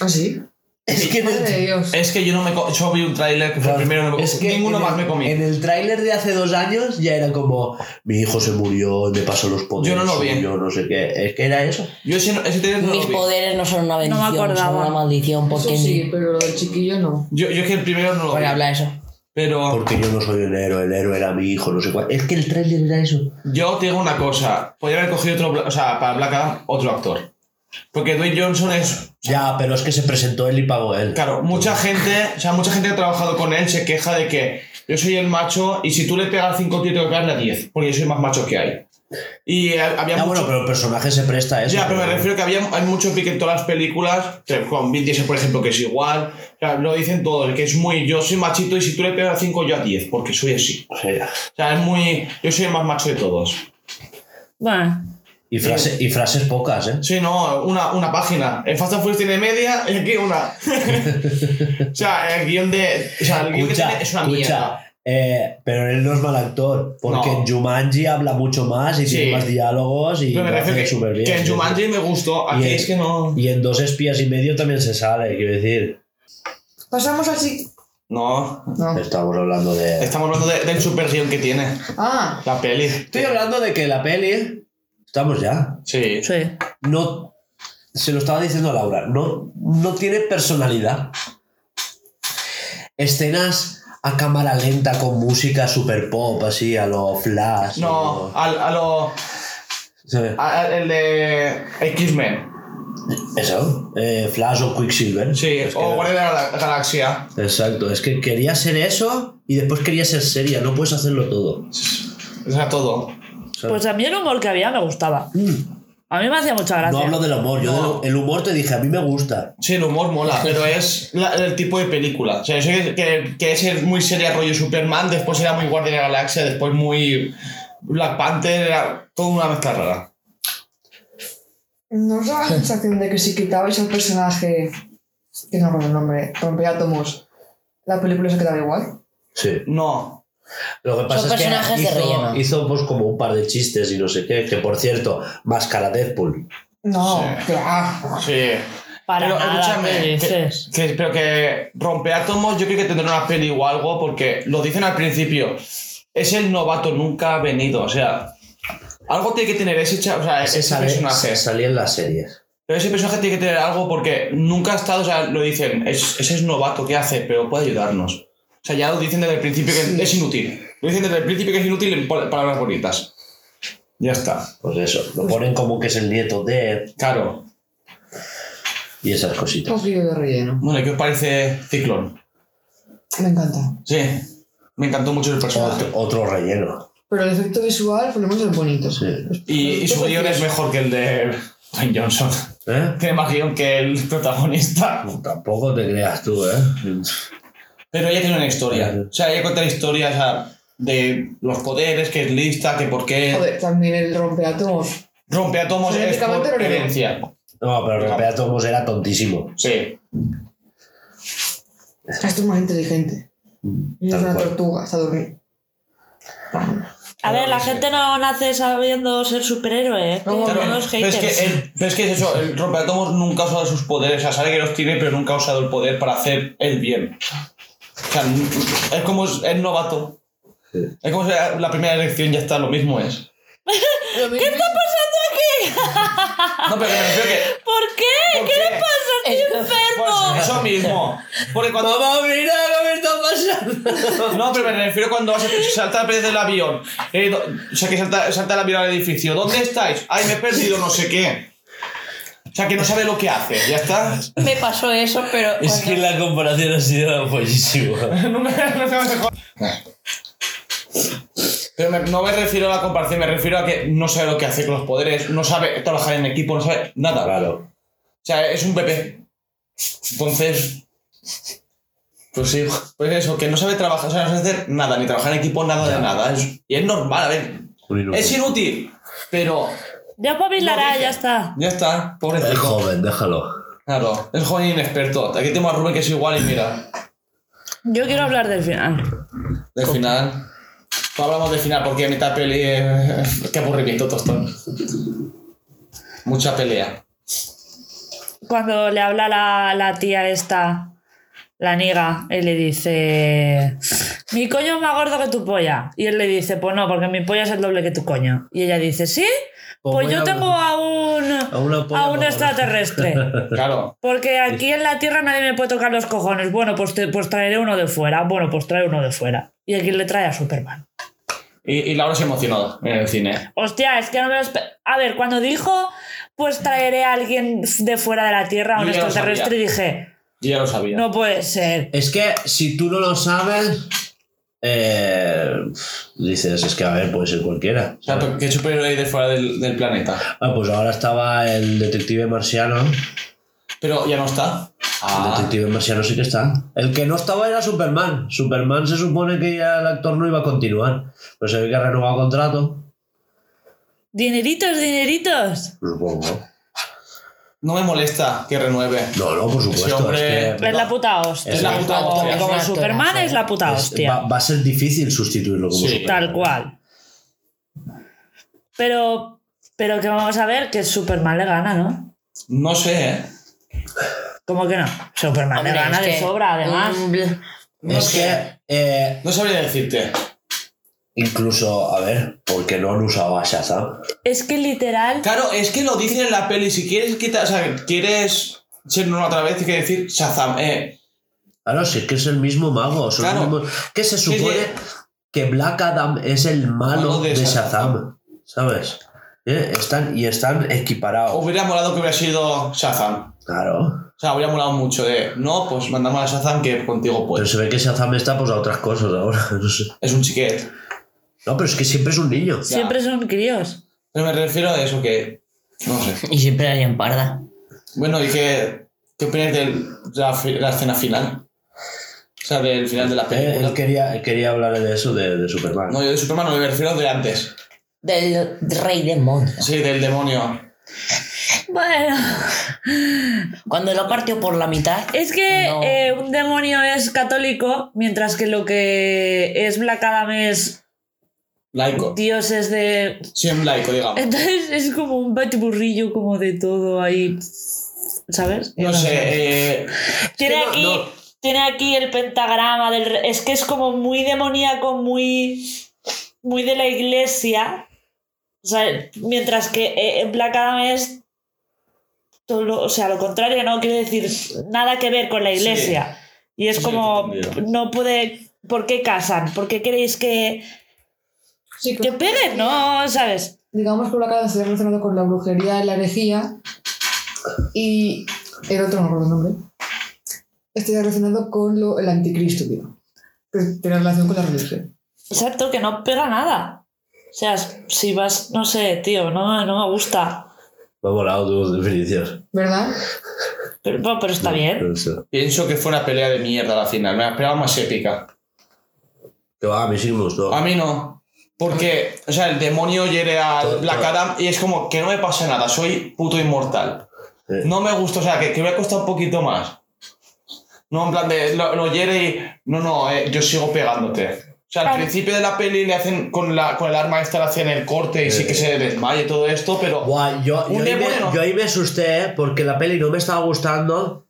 ¿Ah, sí? Es que de Dios. Es que yo no me. Yo vi un tráiler que fue el primero, no me, es que ninguno en más el- me comí. En el tráiler de hace dos años ya era como mi hijo se murió, me pasó los poderes. Yo no lo vi. Yo no sé qué. Es que era eso. Yo ese, ese tráiler no Mis lo vi. poderes no son una bendición, son acordaba. una maldición. Eso Porque sí, pero lo del chiquillo no. Yo, yo es que el primero no lo Por vi. hablar eso. Pero Porque yo no soy el héroe, el héroe era mi hijo, no sé cuál. Es que el tráiler era eso. yo te digo una cosa. Podría haber cogido otro. O sea, para Black Adam, otro actor. Porque Dwayne Johnson es. Ya, pero es que se presentó él y pagó él. Claro, mucha gente. O sea, mucha gente que ha trabajado con él se queja de que yo soy el macho y si tú le pegas 5 tíos, tengo que pegarle a 10. Porque yo soy más macho que hay. Y eh, había Ya, mucho- bueno, pero el personaje se presta a eso. Ya, pero me refiero que había, hay mucho pique en todas las películas, con Vin Diesel, por ejemplo, que es igual. O sea, lo dicen todos, que es muy. Yo soy machito y si tú le pegas a 5, yo a 10, porque soy así. O sea, O sea, es muy. Yo soy el más macho de todos. Bueno, y, frase- y frases pocas, ¿eh? Sí, no, una, una página. En Fast and Furious tiene media y aquí una. o sea, el guion de. O sea, el guion que Escucha, tiene es una escucha, mierda. eh, pero él no es mal actor, porque No. en Jumanji habla mucho más y Sí. tiene más diálogos y Pero me lo hace que, súper bien. que en sí, Jumanji me gustó, aquí en- es que no. Y en dos espías y medio también se sale, quiero decir. Pasamos al chiquillo. No. No. Estamos hablando de. Estamos hablando de- del super guion que tiene. Ah, La peli. Estoy hablando de que la peli. Estamos ya. Sí. sí. No. Se lo estaba diciendo a Laura. No, no tiene personalidad. Escenas a cámara lenta con música super pop, así, a lo flash. No, a al- a lo. a- a- el de X-Men. Eso, eh, Flash o Quicksilver. Sí, Es que- o Guardia de la Galaxia. Exacto, es que quería ser eso y después quería ser seria, no puedes hacerlo todo. O sea, todo. ¿Sabes? Pues a mí el humor que había me gustaba. A mí me hacía mucha gracia. no hablo del humor, yo No. del- el humor te dije, a mí me gusta. Sí, el humor mola, pero es la- el tipo de película. O sea, yo sé que, que, que es muy seria rollo Superman, después era muy Guardia de la Galaxia, después muy Black Panther, era toda una mezcla rara. ¿no os da la sensación de que si quitabais al personaje, que no recuerdo el nombre, rompeátomos, la película se quedaba igual? Sí. No. Lo que pasa Son es que hizo, relleno. hizo pues, como un par de chistes y no sé qué, que por cierto, máscara Deadpool. No, Sí. va. Sí. Para pero nada, escúchame, ¿qué que, pero que Rompeátomos yo creo que tendrá una peli o algo, porque lo dicen al principio. Es el novato, nunca ha venido. O sea, algo tiene que tener ese, o sea, Ese ese sale- personaje. salía en las series. Pero ese personaje tiene que tener algo porque nunca ha estado, o sea, lo dicen, es, ese es novato, ¿qué hace? Pero puede ayudarnos. O sea, ya lo dicen desde el principio que es inútil. Lo dicen desde el principio que es inútil en pal- palabras bonitas. Ya está. Pues eso, lo ponen como que es el nieto de Claro. y esas Un cositas. poquillo de relleno. Bueno, ¿qué os parece Ciclón? Me encanta. Sí. Me encantó mucho el personaje. Otro, otro relleno. Pero el efecto visual, por lo menos, es bonito. Sí. Y, y su guion es mejor que el de Dwayne Johnson. ¿Eh? Tiene más guion que el protagonista. Tampoco te creas tú, ¿eh? Pero ella tiene una historia. O sea, ella cuenta la historia o sea, de los poderes, que es lista, que por qué Joder, también el rompeátomos. rompe átomos es por no era. herencia. No, pero Rompeatomos era tontísimo. Sí. Esto es más inteligente. Y es una cual. tortuga, está durmiendo. A ver, la gente no nace sabiendo ser superhéroe, ¿eh? No, pero es, que el- pero es que es eso, el rompeátomos nunca ha usado sus poderes, o sea, sabe que los tiene, pero nunca ha usado el poder para hacer el bien. O sea, n- es como es, novato. Es como si la primera elección ya está, lo mismo es. ¿Qué está pasando aquí? No, pero que me refiero que. ¿Por qué? ¿por ¿Qué le pasa? Estoy Es que- enfermo. Pues eso mismo. Porque cuando. ¡Mamá, mira qué me está pasando! No, pero me refiero cuando vas a saltar desde el avión. Eh, o sea, que salta, salta el avión al edificio. ¿Dónde estáis? Ay, me he perdido no sé qué. O sea, que no sabe lo que hace. ¿Ya está? Me pasó eso, pero. Es cuando- que la comparación ha sido buenísima. no me, no. Pero me- no me refiero a la comparación, me refiero a que no sabe lo que hace con los poderes, no sabe trabajar en equipo, no sabe nada. Claro. O sea, es un bebé. Entonces. Pues sí, pues eso, que no sabe trabajar, o sea, no sabe hacer nada, ni trabajar en equipo, nada de nada. Es- y es normal, a ver. Es inútil, pero Ya espabilará, No, ya está. ya está, Es pobrecito. joven, déjalo. Claro, es joven inexperto. Aquí tengo a Rubén que es igual y mira, Yo quiero hablar del final. del final. No hablamos del final porque mitad peli. eh, qué aburrimiento, tostón. Mucha pelea. cuando le habla la, la tía esta, la niga, él le dice, mi coño es más gordo que tu polla. Y él le dice, pues no, porque mi polla es el doble que tu coño. Y ella dice, ¿sí? Pues Pues yo a- tengo a un, A una polla a un extraterrestre. Claro. Porque aquí en la Tierra nadie me puede tocar los cojones. Bueno, pues, te- pues traeré uno de fuera. Bueno, pues trae uno de fuera. Y aquí le trae a Superman. Y, y Laura se emocionó en el cine. Hostia, es que no me lo A ver, cuando dijo, pues traeré a alguien de fuera de la Tierra, a un extraterrestre, dije, Yo ya lo sabía. no puede ser. Es que si tú no lo sabes, eh, dices, es que a ver, puede ser cualquiera. O sea, ¿qué superhéroe hay de fuera del, del planeta? Ah, pues ahora estaba el detective marciano. Pero ya no está. El detective marciano sí que está. El que no estaba era Superman. Superman se supone que ya el actor no iba a continuar. Pero se ve que ha renovado contrato. Dineritos, dineritos. Supongo. No me molesta que renueve. No, no, por supuesto. Hombre- es que Es la puta hostia. Es la puta Como- hostia. Como Es Superman es la puta es- hostia. va, va a ser difícil sustituirlo como Sí. Superman. Tal cual. Pero, pero que vamos a ver que Superman le gana, ¿no? No sé, ¿eh? ¿Cómo que no? Superman Hombre, le gana de que- sobra, además. No es sé. que, eh, No sabría decirte. Incluso, a ver, ¿por qué no han usado a Shazam? Es que literal. Claro, es que lo dicen en la peli. Si quieres quitar, o sea, quieres ser una otra vez, hay que decir Shazam. Eh, Claro, si es que es el mismo mago. son Claro. mismos- que se supone sí. que Black Adam es el malo de de, Shazam. Shazam. ¿Sabes? Eh, Están, y están equiparados. hubiera molado que hubiera sido Shazam. Claro. O sea, hubiera molado mucho de. No, pues mandamos a Shazam que contigo Pero pues. se ve que Shazam está pues a otras cosas ahora. No sé. Es un chiquet. No, pero es que siempre es un niño. Siempre son críos. Pero me refiero a eso que. No sé. Y siempre hay en parda. Bueno, ¿y qué, qué opinas de la, fi- la escena final? O sea, del final de la Eh, película. él, quería, él quería hablar de eso, de, de Superman. No, yo de Superman no me refiero de antes. Del rey demonio. Sí, del demonio. Bueno, Cuando lo partió por la mitad. es que No. eh, un demonio es católico, mientras que lo que es Black Adam es Laico. Dios es de. Sí, un laico, digamos. Entonces es como un batiburrillo como de todo ahí. ¿Sabes? No sé, eh, Tiene no- aquí, no. tiene aquí el pentagrama del es que es como muy demoníaco, muy muy de la iglesia. O sea, mientras que eh, Black Adam es todo lo- o sea, lo contrario, no quiere decir nada que ver con la iglesia. Y es Sí, como no puede ¿por qué casan? ¿Por qué queréis que Sí, que peguen? No, ¿sabes? Digamos que Black Adam está relacionado con la brujería y la herejía. Y el otro, no recuerdo el nombre. Está relacionado con lo, el anticristo, digo. Que tiene relación con la religión. Exacto, que no pega nada. O sea, si vas, no sé, tío, no, no me gusta. Me ha volado tu definición. ¿Verdad? Pero, bueno, pero está bien. Pienso que fue una pelea de mierda la final. Me la esperaba más épica. Que va, a mí sí me gustó. A mí no. Porque, o sea, el demonio hiere a Todo- Black. Adam y es como que no me pasa nada, soy puto inmortal. No me gusta, o sea, que, que me ha costado un poquito más. No, en plan de lo, lo hiere y. No, no, eh, yo sigo pegándote. O sea, al Claro. principio de la peli le hacen con, la, con el arma esta le hacen el corte y sí que se desmaye todo esto, pero. Buah, yo, yo, ahí me, no. yo ahí me asusté ¿eh? porque la peli no me estaba gustando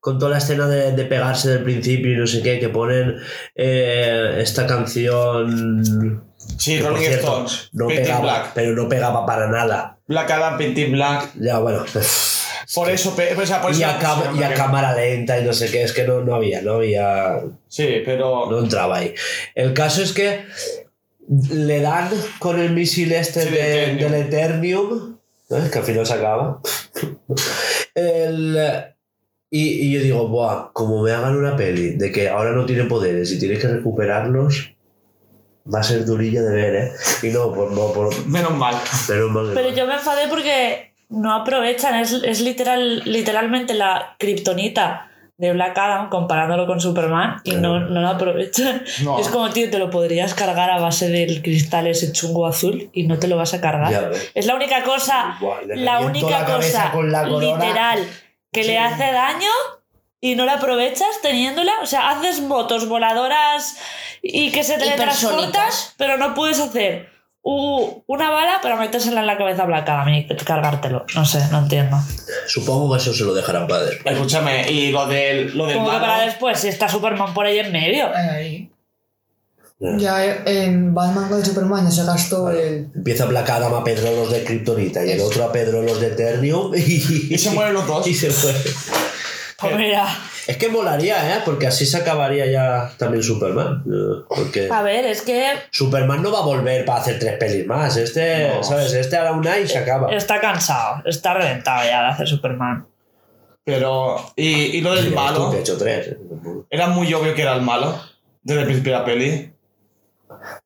con toda la escena de, de pegarse del principio y no sé qué, que ponen eh, esta canción... Sí, Rolling Stones. No Painted pegaba, Black. pero no pegaba para nada. Black Adam, Painted Black. Ya, bueno. Por eso, o sea, por eso y la a, cam- y a cámara lenta y no sé qué, es que no, no había, no había... Sí, pero. No entraba ahí. El caso es que le dan con el misil este Sí, de- del Eternium. del Eternium, ¿ves? que al final se acaba. El, y, y yo digo, Buah, como me hagan una peli de que ahora no tiene poderes y tiene que recuperarlos, va a ser durilla de ver, ¿eh? Y no, por, no, por, Menos mal. menos mal Pero yo me enfadé porque no aprovechan, es, es literal, literalmente la kriptonita de Black Adam comparándolo con Superman y no, no lo aprovechan. No. Es como, tío, te lo podrías cargar a base del cristal ese chungo azul y no te lo vas a cargar. Ya. Es la única cosa, Buah, la única la cosa con la corona. literal que le hace daño y no la aprovechas teniéndola. O sea, haces motos voladoras y que se teletransportan, Hipersónicas. pero no puedes hacer u- una bala, pero metérsela en la cabeza a Adam y cargártelo. No sé, no entiendo. Supongo que eso se lo dejarán para después. Escúchame, y lo del, lo del Como que malo, para después, si está Superman por ahí en medio. Ahí. Ya en Batman con Superman ya se gastó el. Empieza Black Adam a Pedro los de Kryptonita y el otro a Pedro los de Eternium y, Y se mueren los dos. Y se muere. Pues mira, Es que molaría, ¿eh? Porque así se acabaría ya también Superman. eh, Porque a ver, es que Superman no va a volver para hacer tres pelis más. Este, No. ¿sabes? Este hará una y se acaba. está cansado, está reventado ya de hacer Superman. Pero, y, y lo del malo, he hecho tres. ¿eh? era muy obvio que era el malo, desde el principio de la peli.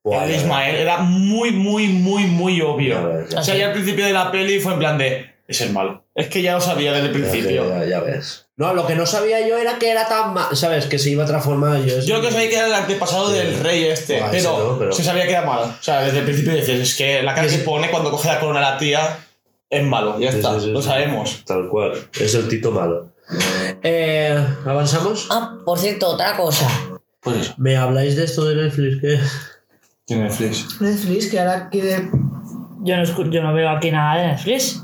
El Ismael era muy, muy, muy, muy obvio. O sea, ya al principio de la peli fue en plan de, es el malo. Es que ya lo sabía desde el principio. Ya, ya ves. No, lo que no sabía yo era que era tan mal, ¿sabes? Que se iba a transformar. Yo, Yo lo que sabía que era el antepasado Sí. del rey este, pero, no, pero- se sabía que era malo. O sea, desde el principio dices, es que la cara que pone cuando coge la corona a la tía es malo, ya está, sí, sí, lo sabemos. Tal cual. Es el Tito malo. Eh, ¿Avanzamos? Ah, por cierto, otra cosa. Pues eso, ¿Me habláis de esto de Netflix? ¿Qué? tiene Netflix. Netflix, que ahora quiere. Yo no, escu- yo no veo aquí nada de Netflix.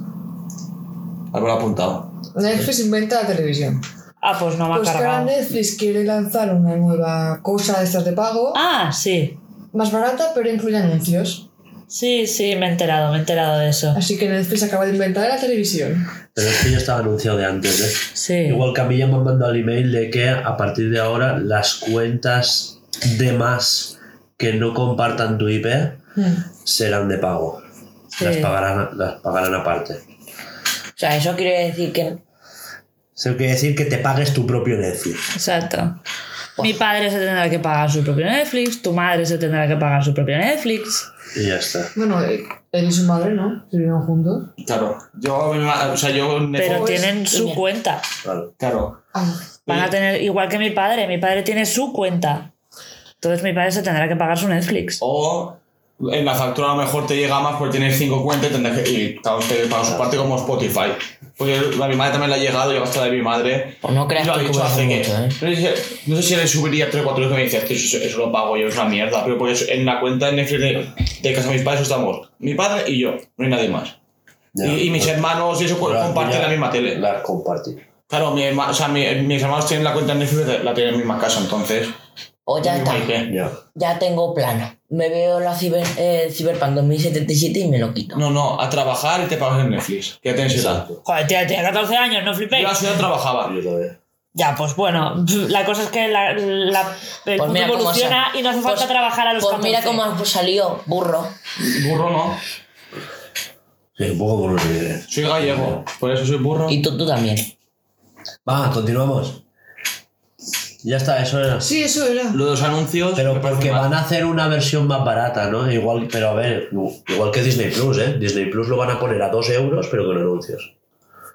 Haberlo apuntado. Netflix inventa la televisión. Ah, pues no me ha Pues que ahora cargado. Netflix quiere lanzar una nueva cosa de estas de pago, Ah, sí. más barata, pero incluye anuncios. Sí, sí, me he enterado, me he enterado de eso. Así que Netflix acaba de inventar la televisión. Pero es que ya estaba anunciado de antes, ¿eh? Sí. Igual que a mí ya me han mandado el email de que a partir de ahora las cuentas de más que no compartan tu IP Hmm. serán de pago. Sí. Las, pagarán, las pagarán aparte. O sea, eso quiere decir que. Eso quiere decir que te pagues tu propio Netflix. Exacto. Mi padre se tendrá que pagar su propio Netflix, tu madre se tendrá que pagar su propio Netflix. Y ya está. Bueno, eh, él y su madre, ¿no? Se vivieron juntos. Claro, yo, o sea, yo Netflix- Pero tienen su cuenta. Claro. claro. Ah, Van a tener, igual que mi padre, mi padre tiene su cuenta. Entonces mi padre se tendrá que pagar su Netflix. O en la factura a lo mejor te llega más porque tienes cinco cuentas y tendrás que. Y cada usted paga su parte como Spotify. Porque a mi madre también le ha llegado, yo hasta de mi madre. Pues no creas lo que dicho hace que. mucho, ¿eh? No sé, si, le subiría 3 o 4 euros que me dice, "Tío, eso, eso lo pago yo, es una mierda. Pero porque eso- en la cuenta de Netflix de, de casa de mis padres estamos mi padre y yo, no hay nadie más. Ya. y, y mis hermanos y eso Pero comparten la misma tele. Las compartí. Claro, mi herma- o sea, mi- mis hermanos tienen la cuenta de Netflix, la tienen en la misma casa, entonces. O ya está. Ya. Ya tengo plano. Me veo la ciber, eh, Cyberpunk 2077 y me lo quito. No, no, a trabajar y te pagas en Netflix. Que ya tienes edad. Joder, tía, tiene 14 años, no Yo flipéis. a la ciudad trabajaba. Yo también. Ya, pues bueno, la cosa es que la, la- el Pues mira evoluciona y no hace falta pues- trabajar a los Pues 14. mira cómo ha salido, burro. Burro no. Sí, un poco niveles. Soy gallego, por eso soy burro. Y tú, tú también. Va, continuamos. Ya está, eso era. sí, eso era. Lo de los anuncios. Pero porque van a hacer una versión más barata, ¿no? Igual, pero a ver, igual que Disney Plus, ¿eh? Disney Plus lo van a poner a 2 euros, pero con anuncios.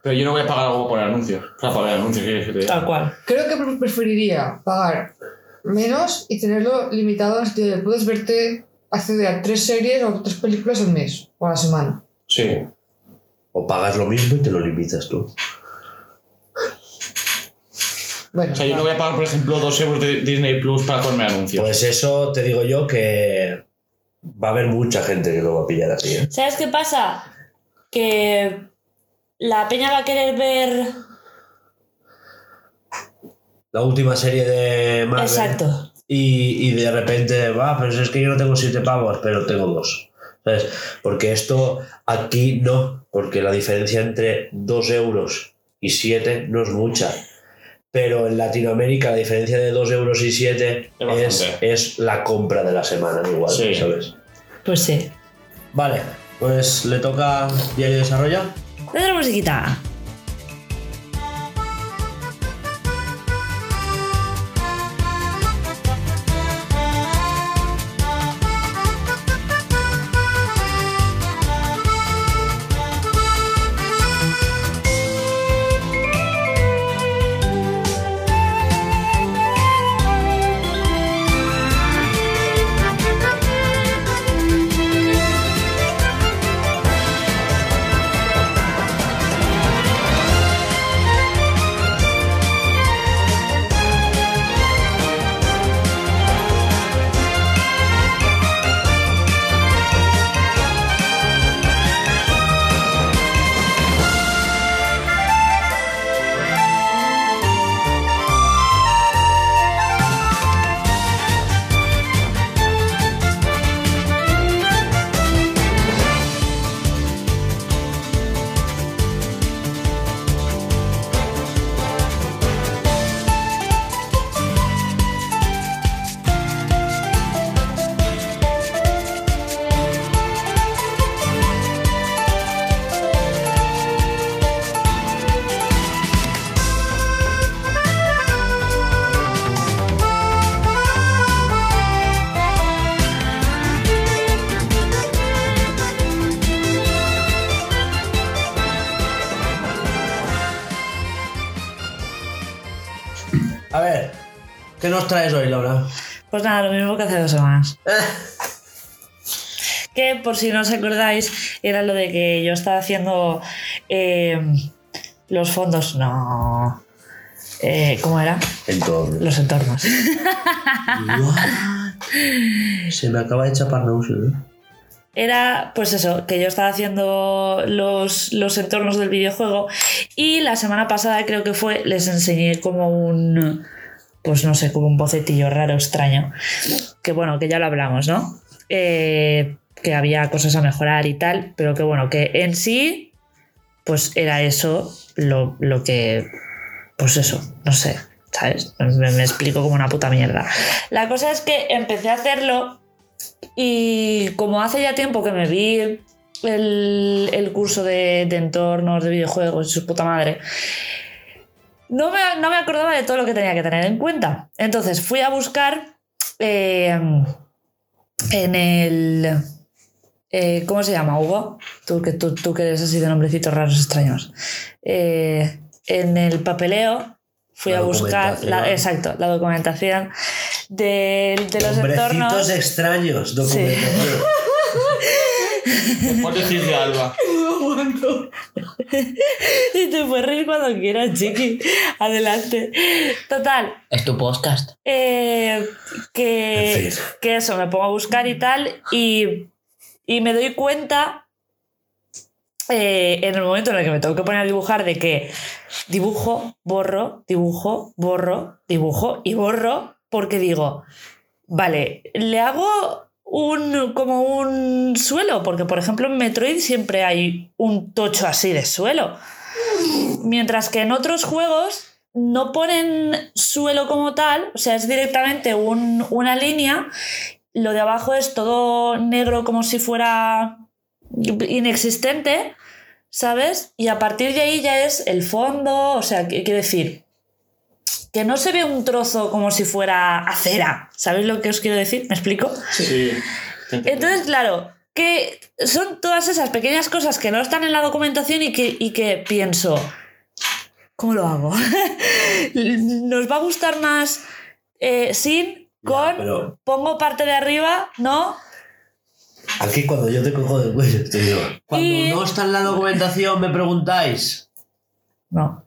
Pero yo no voy a pagar algo por anuncios. Para anuncios, ¿qué quieres que te diga? Tal cual. Creo que pre- preferiría pagar menos y tenerlo limitado en el sentido de puedes verte, acceder a tres series o tres películas al mes o a la semana. Sí. O pagas lo mismo y te lo limitas tú. Bueno, O sea, yo no voy a pagar, por ejemplo, 2 euros de Disney Plus para ponerme anuncios. Pues eso te digo yo que va a haber mucha gente que lo va a pillar así, ¿eh? ¿Sabes qué pasa? Que la peña va a querer ver. La última serie de Marvel. Exacto. Y, y de repente, va, pero es que yo no tengo siete pavos, pero tengo dos. ¿Sabes? Porque esto aquí no, porque la diferencia entre dos euros y siete no es mucha. Pero en Latinoamérica la diferencia de dos euros y siete Es la compra de la semana, igual, Sí. ¿sabes? Pues sí. Vale, pues le toca Diario de Desarrollo. Desde la musiquita. Por si no os acordáis, era lo de que yo estaba haciendo eh, los fondos. No. Eh, ¿Cómo era? Entorno. Los entornos. Se me acaba de chapar ¿eh? Era, pues eso, que yo estaba haciendo los, los entornos del videojuego y la semana pasada creo que fue, les enseñé como un, pues no sé, como un bocetillo raro, extraño. Que bueno, que ya lo hablamos, ¿no? Eh, que había cosas a mejorar y tal, pero que bueno, que en sí, pues era eso lo, lo que, pues eso, no sé, ¿sabes? Me, explico como una puta mierda. La cosa es que empecé a hacerlo y como hace ya tiempo que me vi el, el curso de, de entornos de videojuegos y su puta madre, no me, no me acordaba de todo lo que tenía que tener en cuenta. Entonces fui a buscar eh, en el... eh, ¿Cómo se llama, Hugo? Tú que, tú, tú que eres así de nombrecitos raros extraños. Eh, en el papeleo fui La a buscar... La, documentación. exacto, la documentación de, de los entornos. extraños, documentación. Puedes decirle Alba. Y te puedes reír cuando quieras, chiqui. Adelante. Total, Es tu podcast. eh, que, En fin. que eso, me pongo a buscar y tal, y, y me doy cuenta eh, en el momento en el que me tengo que poner a dibujar de que dibujo, borro, dibujo, borro, dibujo y borro, porque digo, vale, le hago un como un suelo, porque por ejemplo en Metroid siempre hay un tocho así de suelo. Mientras que en otros juegos no ponen suelo como tal, o sea, es directamente un- una línea, lo de abajo es todo negro como si fuera inexistente, ¿sabes? Y a partir de ahí ya es el fondo, o sea, qu- quiero decir, que no se ve un trozo como si fuera acera, ¿sabéis lo que os quiero decir? ¿Me explico? Sí. Entonces, claro, que son todas esas pequeñas cosas que no están en la documentación y que, y que pienso, ¿cómo lo hago? ¿Nos va a gustar más eh, sin, con, pero- pongo parte de arriba, no? Aquí cuando yo te cojo del cuello, te digo. Cuando Y- no está en la documentación, me preguntáis. No.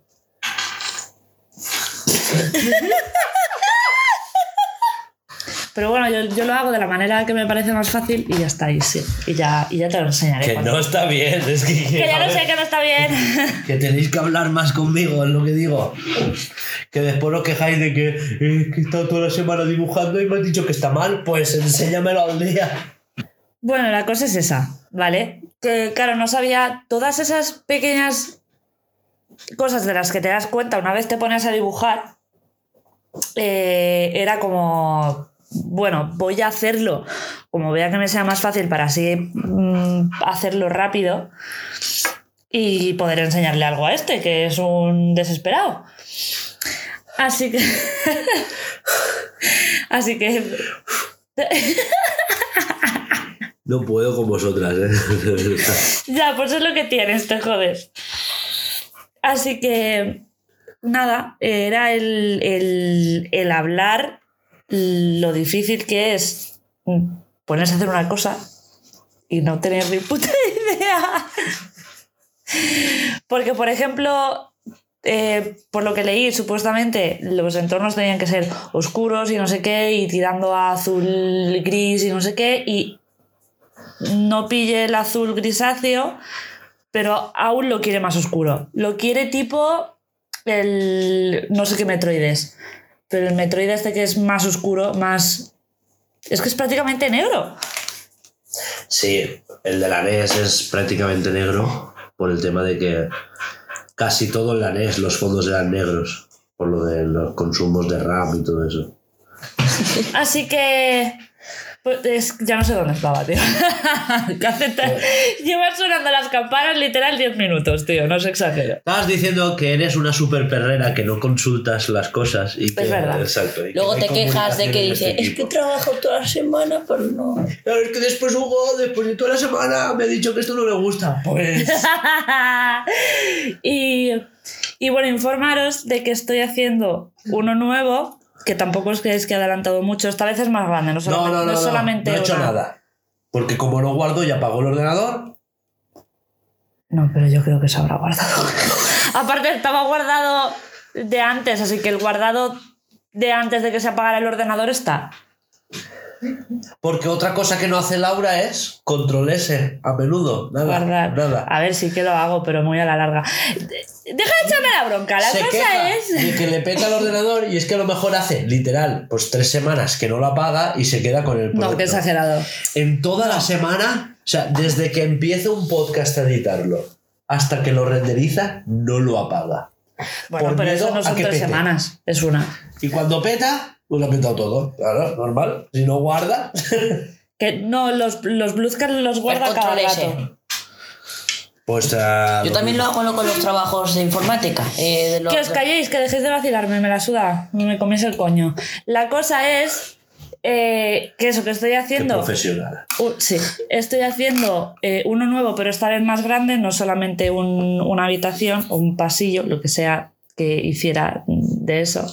Pero bueno, yo, yo lo hago de la manera que me parece más fácil y ya está, y, sí, y, ya, y ya te lo enseñaré. Que cuando- no está bien, es que. que ya lo sé que no está bien. que tenéis que hablar más conmigo, es lo que digo. Que después os quejáis de que, eh, que he estado toda la semana dibujando y me has dicho que está mal, pues enséñamelo al día. Bueno, la cosa es esa, ¿vale? Que claro, no sabía todas esas pequeñas cosas de las que te das cuenta una vez te pones a dibujar. eh, era como, bueno, voy a hacerlo como vea que me sea más fácil para así mm, hacerlo rápido y poder enseñarle algo a este, que es un desesperado. Así que... así que... No puedo con vosotras, ¿eh? Ya, pues es lo que tienes, te jodes. Así que, nada, era el, el, el hablar lo difícil que es ponerse a hacer una cosa y no tener ni puta idea. Porque, por ejemplo, eh, por lo que leí, supuestamente los entornos tenían que ser oscuros y no sé qué, y tirando a azul gris y no sé qué, y no pille el azul grisáceo, pero aún lo quiere más oscuro. Lo quiere tipo el. no sé qué Metroid es, pero el Metroid este que es más oscuro, más. Es que es prácticamente negro. Sí, el de la NES es prácticamente negro por el tema de que casi todo en la NES los fondos eran negros por lo de los consumos de RAM y todo eso. Así que. Pues es- ya no sé dónde estaba, tío. Llevan sonando las campanas literal 10 minutos, tío, no se exagero. Estabas diciendo que eres una super perrera, que no consultas las cosas y que... Es verdad. Exacto. y Luego te quejas de que dice, este es que equipo". trabajo toda la semana, pero no. Claro, es que después Hugo, después de toda la semana, me ha dicho que esto no le gusta. Pues... y, y bueno, informaros de que estoy haciendo uno nuevo que tampoco es que es que ha adelantado mucho. Esta vez es más grande, no solamente, no, no, no, solamente he hecho una- nada. Porque como no guardo, ya apagó el ordenador. No, pero yo creo que se habrá guardado. Aparte, estaba guardado de antes, así que el guardado de antes de que se apagara el ordenador está. Porque otra cosa que no hace Laura es control S a menudo. Nada. Guardar. Nada. A ver, sí que lo hago, pero muy a la larga. Deja de echarme la bronca. La se cosa queja es. de que le peta el ordenador y es que a lo mejor hace literal pues tres semanas que no lo apaga y se queda con el No, producto. qué exagerado. En toda la semana, o sea, desde que empieza un podcast a editarlo hasta que lo renderiza, no lo apaga. Bueno, Por pero eso no son tres pete. semanas, es una. Y cuando peta, pues lo ha petado todo. Claro, normal. Si no guarda. Que no, los, los Bluescast los guarda cada rato. Pues ah, Yo también lo hago con los trabajos de informática. eh, de los- Que os calléis, que dejéis de vacilarme, me la suda, me coméis el coño. La cosa es eh, que eso que estoy Qué haciendo. profesional. Uh, sí, estoy haciendo eh, uno nuevo, pero esta vez más grande, no solamente un- una habitación o un pasillo, lo que sea que hiciera de eso.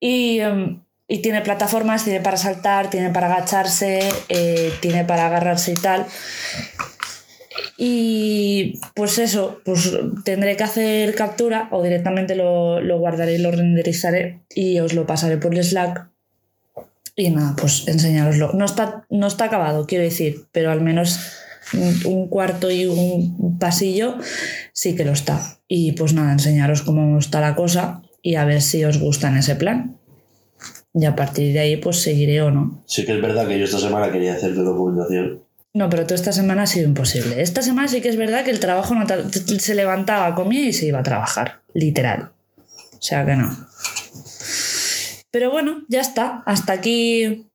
Y, em, y tiene plataformas, tiene para saltar, tiene para agacharse, eh, tiene para agarrarse y tal. Y pues eso, pues tendré que hacer captura o directamente lo, lo guardaré y lo renderizaré y os lo pasaré por el Slack y nada, pues enseñároslo. No está, no está acabado, quiero decir, pero al menos un, cuarto y un pasillo sí que lo está. Y pues nada, enseñaros cómo está la cosa y a ver si os gusta en ese plan. Y a partir de ahí pues seguiré o no. Sí que es verdad que yo esta semana quería hacer de documentación. No, pero toda esta semana ha sido imposible. Esta semana sí que es verdad que el trabajo no se levantaba, comía y se iba a trabajar, literal. O sea que no. Pero bueno, ya está. Hasta aquí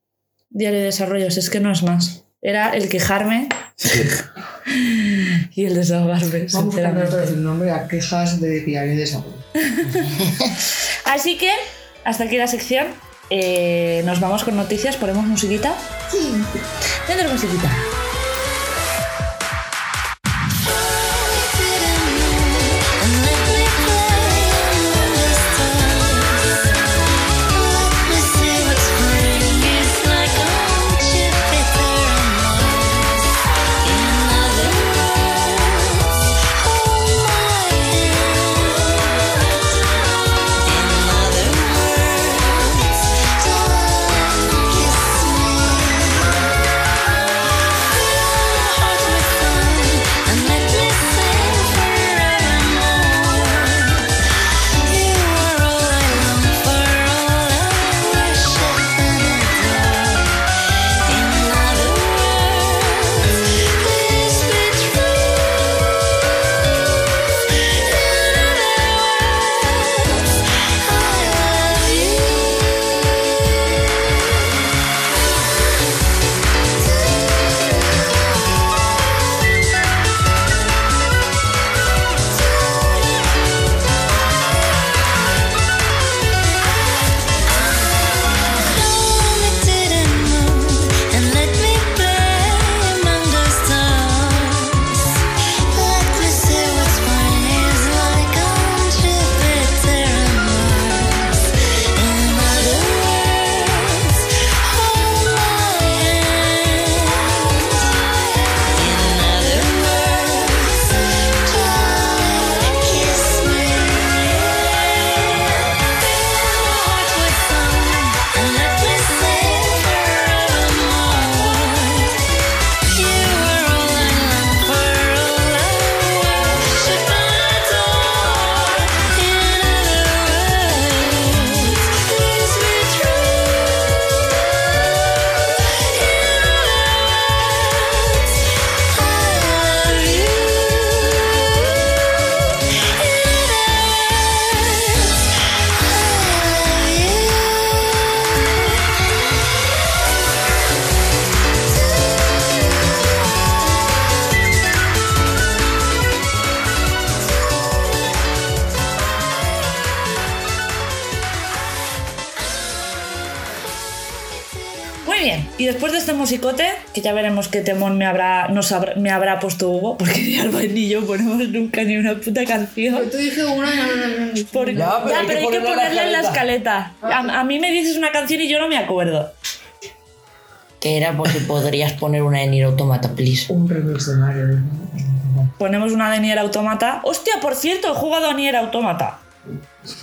Diario de Desarrollos. Es que no es más. Era el quejarme y el desahogarme, Vamos a el nombre a quejas de diario de desarrollo. Así que hasta aquí la sección. Eh, nos vamos con noticias. Ponemos musiquita. Sí. Dentro musiquita. Ya temón me habrá, nos habrá- me habrá puesto Hugo, porque ni Alba ni yo ponemos nunca ni una puta canción. Pero tú dije una. no, no, no, no. Porque- Ya, pero hay que hay que ponerla en la ponerla en la escaleta. A, a mí me dices una canción y yo no me acuerdo. Que era por si podrías poner una de Nier Automata, please. Un Mario. Ponemos una de Nier Automata. Hostia, por cierto, he jugado a Nier Automata.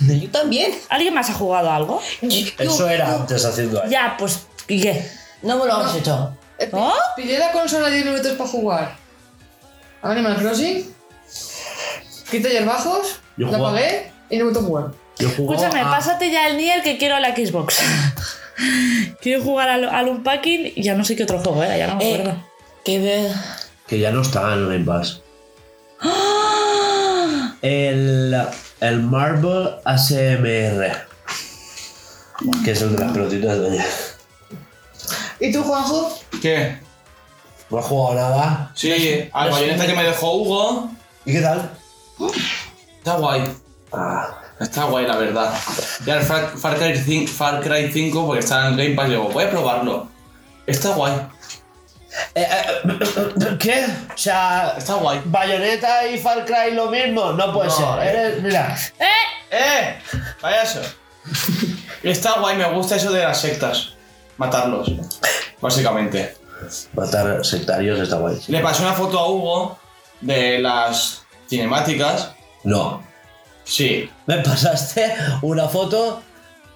Yo también. ¿Alguien más ha jugado algo? Eso era antes haciendo ahí. Ya, pues, ¿y qué? No me lo has hecho. ¿Oh? Pillé la consola 10 minutos para jugar. A Animal Crossing. Quité ya bajos. Yo la jugaba- apagué y no me gustó jugar. Yo jugaba Escúchame, a- pásate ya el Nier que quiero la Xbox. quiero jugar al, al Unpacking y ya no sé qué otro juego era, ya no me Eh, acuerdo. que ve. Que ya no está en Game Pass. El, el Marble ASMR. Que es el de las pelotitas de ¿Y tú, Juanjo? ¿Qué? No ha jugado nada. Sí, al bayoneta que me dejó Hugo. ¿Y qué tal? Está guay. Ah, Está guay, la verdad. Ya el Far, Far Cry 5, Far Cry 5, porque está en Game Pass, y digo, voy a probarlo. Está guay. Eh, eh, ¿Qué? O sea, Está guay. Bayonetta y Far Cry lo mismo. No puede No, ser. eh. Eres- mira, ¡Eh! Payaso. Está guay, me gusta eso de las sectas. Matarlos. Básicamente. matar sectarios está guay. Le pasé una foto a Hugo de las cinemáticas. No. Sí. Me pasaste una foto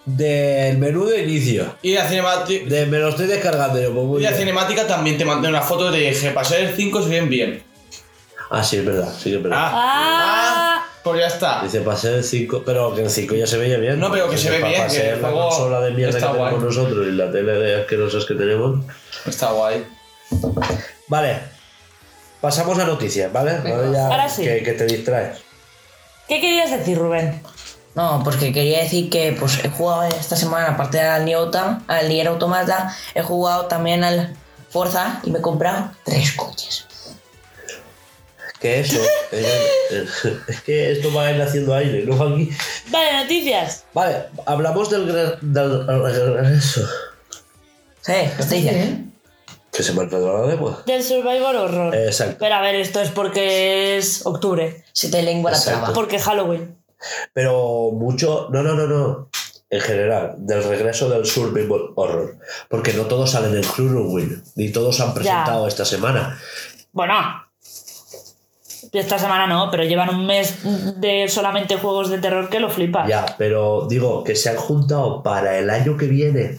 del menú de inicio. Y la cinemática. De, me lo estoy descargando yo. Pues muy Y la bien. cinemática también te mandé una foto y te dije, pasé el 5 se ven bien. Ah, sí, es verdad. Sí, es verdad. Ah, Ah. Pues ya está. Dice, pasé el 5, pero que el 5 ya se veía bien. No, pero que se ve Pa- bien, que el la juego consola de mierda que está tenemos guay. nosotros y la tele de asquerosas que tenemos. Está guay. Vale. Pasamos a noticias, ¿vale? Ya Ahora sí. Que, que te distraes. ¿Qué querías decir, Rubén? No, porque quería decir que pues he jugado esta semana, aparte del Nier, al Nier Automata, he jugado también al Forza y me he comprado tres coches. Que eso. eh, es que esto va a ir haciendo aire, ¿no, aquí. Vale, noticias. Vale, hablamos del, del regreso. Sí, estoy Bien. Que se me ha la lengua. Del Survivor Horror. Exacto. Pero a ver, esto es porque es octubre. Se te lengua la traba. Porque Halloween. Pero mucho. No, no, no, no. En general, del regreso del Survival Horror. Porque no todos salen en Halloween. Ni todos han presentado esta semana. Bueno. Esta semana no, pero llevan un mes de solamente juegos de terror que lo flipas. Ya, pero digo que se han juntado para el año que viene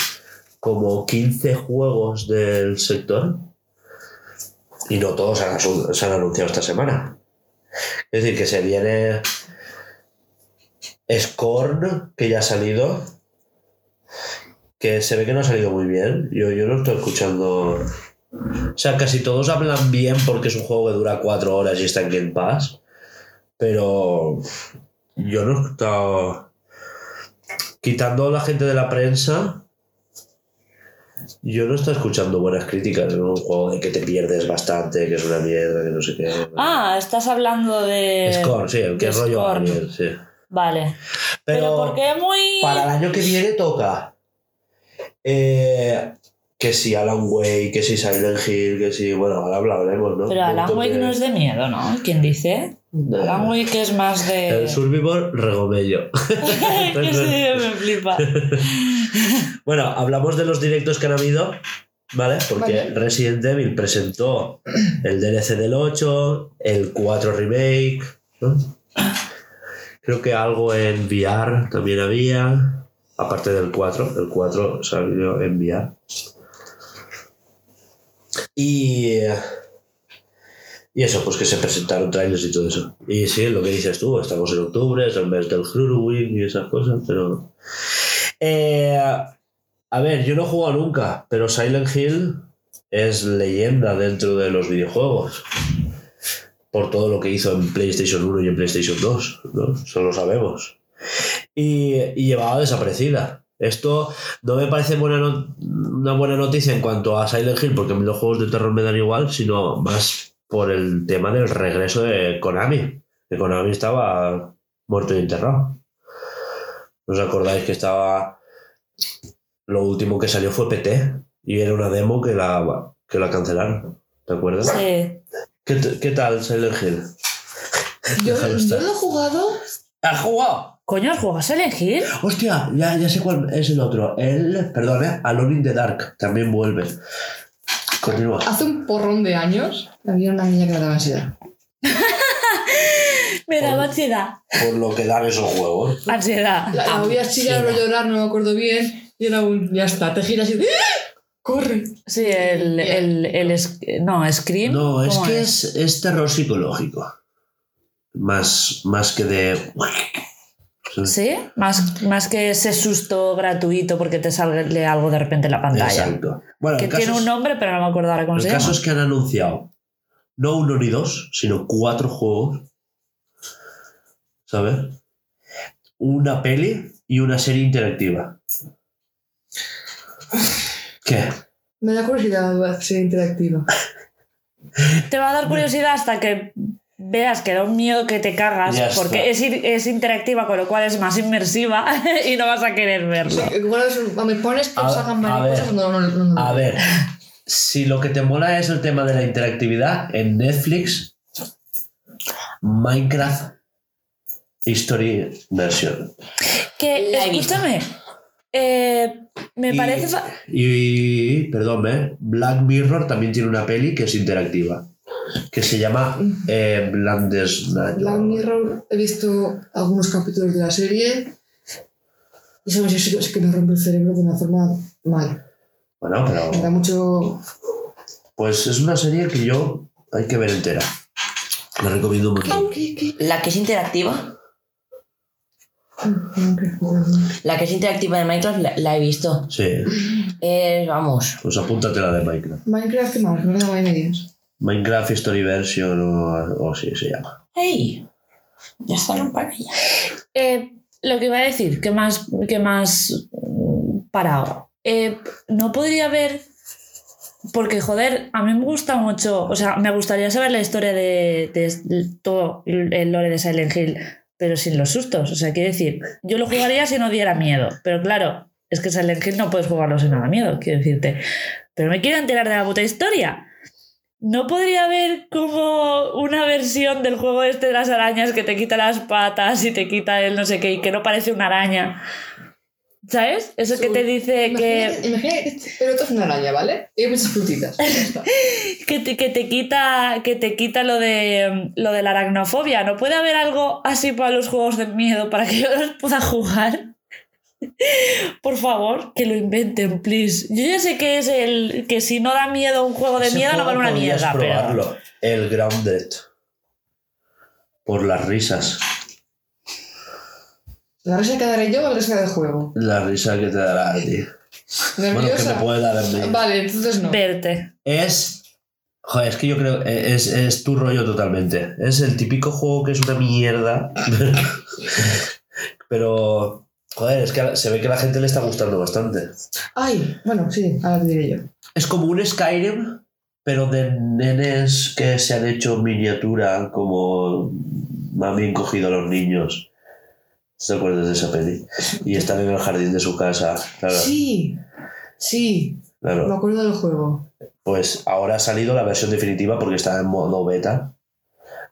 como 15 juegos del sector. Y no todos se han, anunciado esta semana. Es decir, que se viene Scorn, que ya ha salido. Que se ve que no ha salido muy bien. Yo, yo no estoy escuchando. O sea, casi todos hablan bien porque es un juego que dura 4 horas y está en Game Pass. Pero yo no he estado. Quitando la gente de la prensa. Yo no estoy escuchando buenas críticas. Es un juego de que te pierdes bastante, que es una mierda, que no sé qué. Ah, estás hablando de. Scorn, sí, el que es rollo. Alien, sí. Vale. Pero, Pero, porque muy. para el año que viene toca. eh, que si Alan Wake, que si Silent Hill, que si. Bueno, ahora hablaremos, ¿no? Pero Alan Wake no es de miedo, ¿no? ¿Quién dice? Alan Wake es más de. El Survivor Regomello. que sí, me flipa. Bueno, hablamos de los directos que han habido, ¿vale? Porque Vale. Resident Evil presentó el DLC del 8, el 4 Remake, ¿no? Creo que algo en VR también había, aparte del 4, el 4 salió en VR. Y, y eso, pues que se presentaron trailers y todo eso. Y sí, lo que dices tú, estamos en octubre, es el mes del Halloween y esas cosas, pero... Eh, a ver, yo no he jugado nunca, pero Silent Hill es leyenda dentro de los videojuegos. Por todo lo que hizo en PlayStation 1 y en PlayStation 2, ¿no? Eso lo sabemos. Y, y llevaba desaparecida. Esto no me parece buena no- una buena noticia en cuanto a Silent Hill, porque a mí los juegos de terror me dan igual, sino más por el tema del regreso de Konami. Que Konami estaba muerto y enterrado. ¿No os acordáis que estaba... Lo último que salió fue PT, Y era una demo que la, que la cancelaron. ¿Te acuerdas? Sí. ¿Qué, qué tal Silent Hill? Yo, yo lo he jugado. ¿Has jugado? Coño, ¿has jugado a Silent Hill? Hostia, ya, ya sé cuál es el otro. El, perdón, ¿eh? Alone in the Dark también vuelve. Continúa. Hace un porrón de años había una niña que me daba ansiedad. Me daba ansiedad. Por lo que dan esos juegos. Ansiedad. La, la oía chillar o llorar, no me acuerdo bien. Y era un. Ya está, te giras y. ¡Ah! ¡Corre! Sí, el, el, el, es- no, Scream. No, es ¿cómo que es, es terror psicológico. Más, más que de. Sí, más, más que ese susto gratuito porque te sale algo de repente en la pantalla. Exacto. Bueno, Que el caso, tiene un nombre, pero no me acuerdo ahora cómo el se caso llama. es que han anunciado no uno ni dos, sino cuatro juegos. ¿Sabes? Una peli y una serie interactiva. ¿Qué? Me da curiosidad ser interactiva. Te va a dar curiosidad hasta que veas que da un miedo que te cagas Ya porque es, es interactiva, con lo cual es más inmersiva y no vas a querer verlo. Igual es- me pones que A- salgan mariposas. ver. No, no, no, no. A ver, si lo que te mola es el tema de la interactividad, en Netflix, Minecraft History Version. Que, La escúchame, eh, me Y- parece... Y, perdón, ¿eh? Black Mirror también tiene una peli que es interactiva, que se llama eh, Mirror, he visto algunos capítulos de la serie. Y sabes, es que- es que me rompe el cerebro de una forma mal. Bueno, Me da pero mucho. pues es una serie que yo hay que ver entera. La recomiendo un montón. ¿Qué, qué? La que es interactiva, que- la que es interactiva de Minecraft la, la he visto. Sí, Es, vamos, pues apúntate la de Minecraft. Minecraft, ¿qué más? No de medias. Minecraft History Version o, o así se llama. ¡hey! Ya están para allá. Eh, lo que iba a decir, que más, que más mm, parado. Eh, no podría haber. Porque, joder, a mí me gusta mucho. O sea, me gustaría saber la historia de, de todo el lore de Silent Hill, pero sin los sustos. O sea, quiero decir, yo lo jugaría si no diera miedo. Pero claro, es que Silent Hill no puedes jugarlo sin nada miedo, quiero decirte. Pero me quiero enterar de la puta historia. ¿No podría haber como una versión del juego este de las arañas que te quita las patas y te quita el no sé qué y que no parece una araña? ¿Sabes? Eso que te dice que, imagina que este- pero esto es una araña, ¿vale? Y hay muchas frutitas. Que, te, que te quita que te quita lo de lo de la aracnofobia. ¿No puede haber algo así para los juegos de miedo para que yo los pueda jugar? Por favor, que lo inventen, please. Yo ya sé que es el que si no da miedo un juego de Ese miedo no juego vale una mierda, pero probarlo. El Grounded. Por las risas. ¿La risa que daré yo o la risa del juego? La risa que te dará a ti. Bueno, que me puede dar a mí. Vale, entonces no. verte. Es. Joder, es que yo creo. Es, es tu rollo totalmente. Es el típico juego que es una mierda. Pero. Joder, es que se ve que a la gente le está gustando bastante. Ay, bueno, sí, ahora te diré yo. Es como un Skyrim, pero de nenes que se han hecho miniatura, como han bien cogido a los niños. ¿Te acuerdas de esa peli? Y están en el jardín de su casa. Claro, Sí, sí, claro. me acuerdo del juego. Pues ahora ha salido la versión definitiva porque está en modo beta.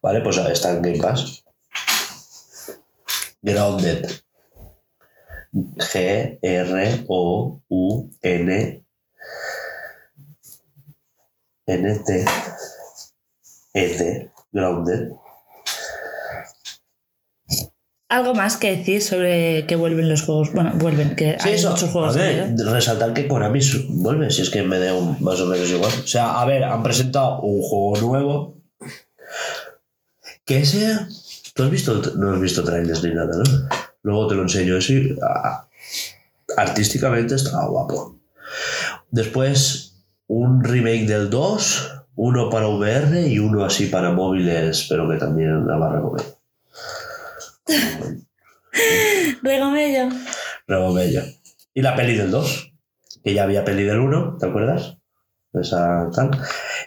¿Vale? Pues está en Game Pass. Grounded. G-R-O-U-N. N-T. E-D. Grounded. Algo más que decir sobre que vuelven los juegos. Bueno, vuelven, que Sí, hay eso. muchos A juegos. ver, miedo. resaltar que Konami vuelve, si es que me da un- más o menos igual. O sea, a ver, han presentado un juego nuevo. Que ese. Tú has visto, no has visto trailers ni nada, ¿no? Luego te lo enseño. Ah, artísticamente está guapo. Después, un remake del 2, uno para VR y uno así para móviles, pero que también la va a recomendar. Regomello. Luego Bello. Y la peli del 2, que ya había peli del 1, ¿te acuerdas? Esa tal.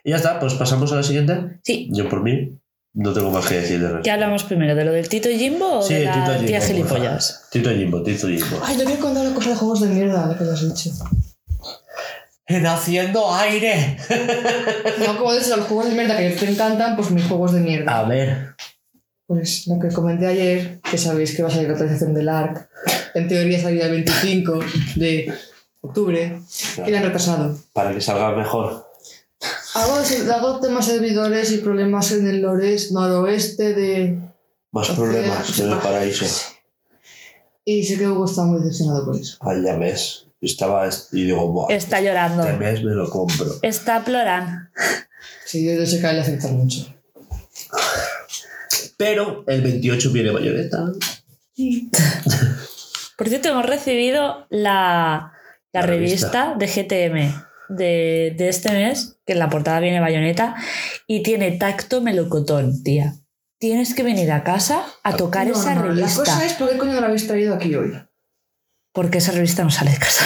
Y ya está, pues pasamos a la siguiente. Sí. Yo por mí no tengo más que decir de resto. ¿Qué hablamos primero? ¿De lo del Tito Jimbo o Sí, de la Tito Jimbo, tía gilipollas? Tito Jimbo, Tito Jimbo. Ay, voy a contar una cosa de juegos de mierda que te has dicho. en haciendo aire. No, como dices, los juegos de mierda que te encantan, pues mis juegos de mierda. A ver, Pues lo que comenté ayer, que sabéis que va a salir la actualización del ARC. En teoría salía el 25 de octubre y la han retrasado. para que salga mejor. Hago, hago temas servidores y problemas en el Lores noroeste de... Más problemas en el paraíso. Y sé que Hugo está muy decepcionado por eso. Al ya mes. Estaba y digo, Buah, Está llorando. este mes me lo compro. Está plorando. Sí, yo sé que a él le afecta mucho. Pero el 28 viene bayoneta. Por cierto, hemos recibido la, la La revista. de GTM de, de este mes, que en la portada viene bayoneta, y tiene tacto melocotón, tía. Tienes que venir a casa a tocar No, esa no, revista. La cosa es por qué coño no la habéis traído aquí hoy. Porque esa revista no sale de casa.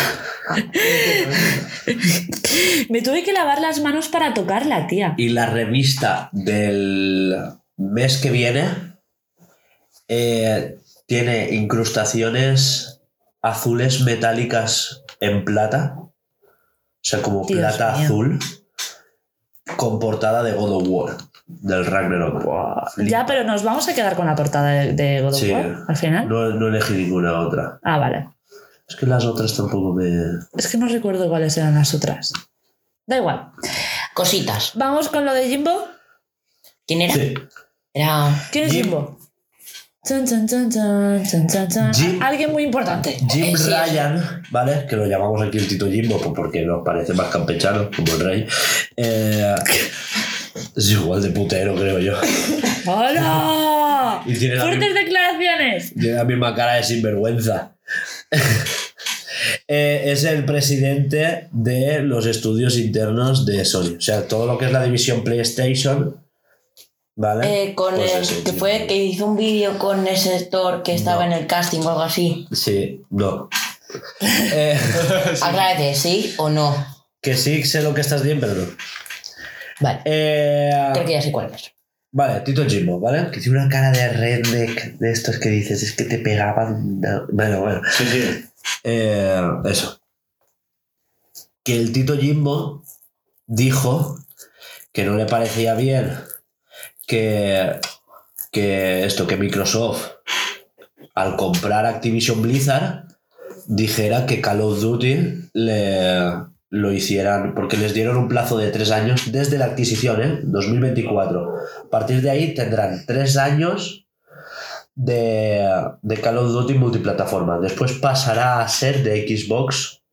Me tuve que lavar las manos para tocarla, tía. Y la revista del mes que viene eh, tiene incrustaciones azules metálicas en plata. O sea, como Dios plata mío. azul. Con portada de God of War. Del Ragnarok. Ya, pero nos vamos a quedar con la portada de, de God of Sí. War al final. No, no elegí ninguna otra. Ah, vale. Es que las otras tampoco me. Es que no recuerdo cuáles eran las otras. Da igual. Cositas. Vamos con lo de Jimbo. ¿Quién era? Sí. Era. ¿Quién es Jim- Jimbo? Jim- Alguien muy importante. Jim. Ryan, ¿vale? Que lo llamamos aquí el Tito Jimbo pues porque nos parece más campechano, como el rey. Eh, es igual de putero, creo yo. ¡Hola! Y tiene la, ¡Fuertes misma, declaraciones! tiene la misma cara de sinvergüenza. Eh, es el presidente de los estudios internos de Sony. O sea, todo lo que es la división PlayStation. ¿Vale? eh, con Pues el ese, que sí. fue que hizo un vídeo con ese actor que estaba No. en el casting o algo así. Sí, no. Eh, Aclárate, ¿sí o no? que sí sé lo que estás bien, pero no. Vale. Eh, Creo que ya sé cuál es. Vale, Tito Jimbo, ¿vale? Que tiene una cara de redneck de estos que dices, es que te pegaban. no, Bueno, bueno. Sí, sí. Eh, eso. Que el Tito Jimbo dijo que no le parecía bien que, que esto, que Microsoft, al comprar Activision Blizzard, dijera que Call of Duty le, lo hicieran, porque les dieron un plazo de tres años desde la adquisición, ¿eh? 2024. A partir de ahí tendrán tres años de, de Call of Duty multiplataforma. Después pasará a ser de Xbox,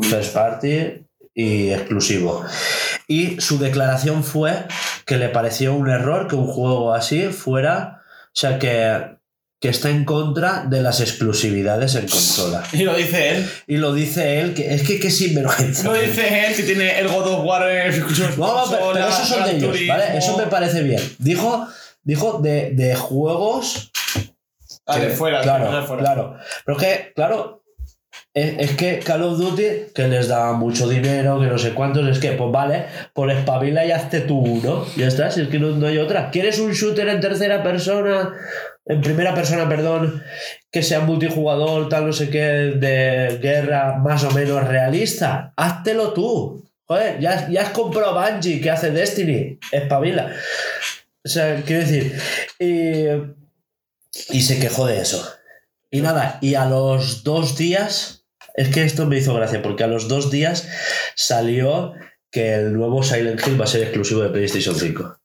First Party y exclusivo. Y su declaración fue que le pareció un error que un juego así fuera, o sea, que, que está en contra de las exclusividades en consola. Y lo dice él. Y lo dice él, que es que, que sinvergüenza. Lo dice él que tiene el God of War en exclusión. No, pero, pero esos son de ellos, ¿vale? Eso me parece bien. Dijo, dijo de, de juegos Ah, de fuera, claro, de fuera. claro. Pero que, claro, es, que Call of Duty, que les da mucho dinero, que no sé cuántos, es que, pues vale, por espabila y hazte tú uno. Ya está, si es que no, no hay otra. ¿Quieres un shooter en tercera persona? En primera persona, perdón, que sea multijugador, tal, no sé qué, de guerra más o menos realista. Háztelo tú. Joder, ya, ya has comprado Bungie que hace Destiny. Espabila. O sea, quiero decir. Y, y se quejó de eso. Y nada, y a los dos días, es que esto me hizo gracia, porque a los dos días salió que el nuevo Silent Hill va a ser exclusivo de PlayStation 5.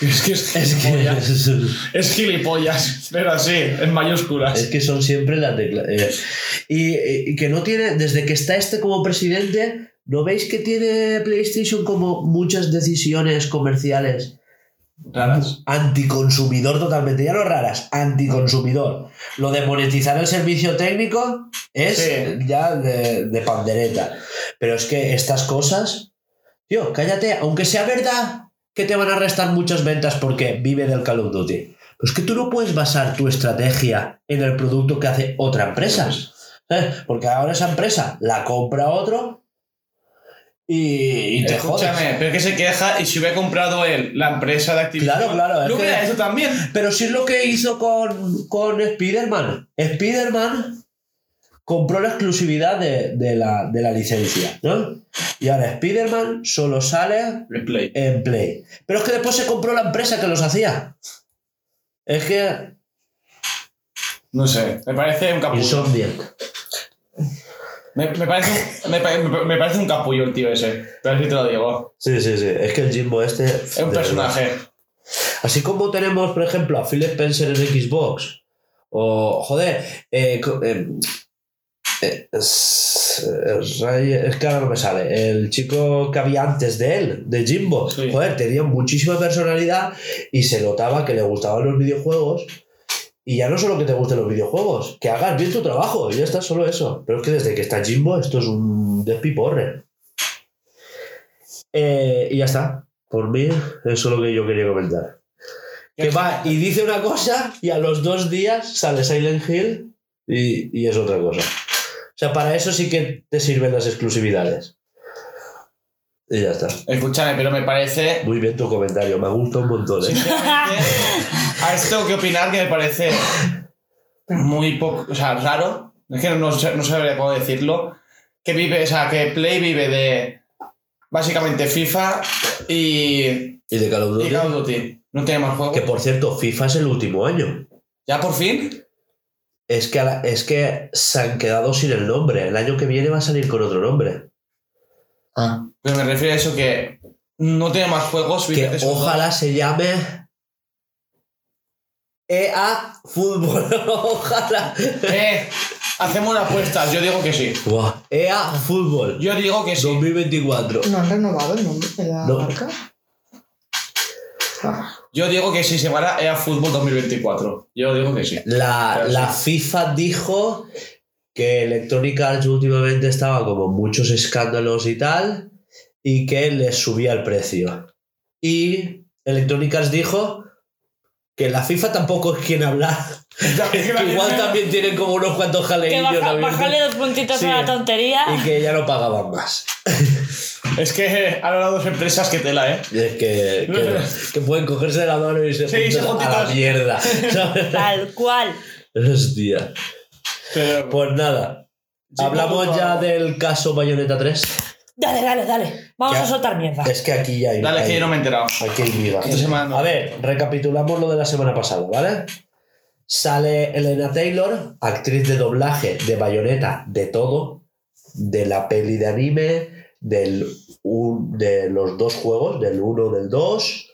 Es que es, Es que, gilipollas. Es gilipollas, pero así, en mayúsculas. es que son siempre las declaraciones. y, y que no tiene, desde que está este como presidente, ¿no veis que tiene PlayStation como muchas decisiones comerciales Raras. anticonsumidor totalmente, ya no raras, anticonsumidor. Lo de monetizar el servicio técnico es Sí. ya de, de pandereta. Pero es que estas cosas, tío, cállate, aunque sea verdad que te van a restar muchas ventas porque vive del Call of Duty. Pues que tú no puedes basar tu estrategia en el producto que hace otra empresa. ¿sabes? Porque ahora esa empresa la compra otro y, y te jodes. Escúchame, pero es que se queja y si hubiera comprado él la empresa de Activision. Claro, claro, es Lo hubiera que- hecho también. Pero sí es lo que hizo con, con Spider-Man. Spider-Man compró la exclusividad de, de la, de la licencia, ¿no? Y ahora Spider-Man solo sale Replay. en Play. Pero es que después se compró la empresa que los hacía. Es que No sé, me parece un capullo. Insomniac. Me, me parece, un- me, me- parece un capullo el tío ese. Pero así te lo digo. Sí, sí, sí. Es que el Jimbo este... Es un personaje. verdad. Así como tenemos, por ejemplo, a Phil Spencer en Xbox. O, joder, eh, eh, eh, es que ahora no me sale. El chico que había antes de él, de Jimbo. Sí. Joder, tenía muchísima personalidad y se notaba que le gustaban los videojuegos. Y ya no solo que te gusten los videojuegos, que hagas bien tu trabajo, y ya está, solo eso. Pero es que desde que está Jimbo, esto es un despiporre. Eh, y ya está. Por mí, eso es lo que yo quería comentar. Que va y dice una cosa y a los dos días sale Silent Hill y, y es otra cosa. O sea, para eso sí que te sirven las exclusividades. Y ya está. Escúchame, pero me parece. Muy bien tu comentario, me gusta un montón. ¿eh? A esto tengo que opinar que me parece muy poco. O sea, raro. Es que no, sé- no sabría cómo decirlo. Que vive, o sea, que Play vive de. Básicamente FIFA y. Y de Call of y Duty. Call of Duty. No tiene más juegos. Que por cierto, FIFA es el último año. ¿Ya por fin? Es que, la- es que se han quedado sin el nombre. El año que viene va a salir con otro nombre. Ah. Pero me refiero a eso que. No tiene más juegos. Que ojalá se llame EA Fútbol. ojalá. Eh, hacemos una apuesta. Yo digo que sí. Buah, EA Fútbol. Yo digo que sí. 2024. ¿No han renovado el nombre de la No. marca? Ah, Yo digo que sí se llamará EA Fútbol 2024. Yo digo que sí. La, la sí. FIFA dijo que Electronic Arts últimamente estaba como muchos escándalos y tal, y que les subía el precio. Y Electronic Arts dijo que la FIFA tampoco es quien hablar. que igual también tienen como unos cuantos Que jaleillos baja- abiertos, bajarle dos puntitos Sí. a la tontería. y que ya no pagaban más. Es que han hablado dos empresas que tela, ¿eh? Es que, que, que pueden cogerse de la mano y se Sí, se a la mierda. ¿sabes? Tal cual. Hostia. Pero, Pues nada, Sí, hablamos ya del caso Bayonetta 3. Dale, dale, dale. Vamos Ya. a soltar mierda. Es que aquí ya hay. Dale, hay- que yo no me he enterado. Aquí hay miga. Esta semana no. A ver, recapitulamos lo de la semana pasada, ¿vale? Sale Elena Taylor, actriz de doblaje de Bayonetta, de todo, de la peli de anime, del, un- de los dos juegos, del 1 del 2,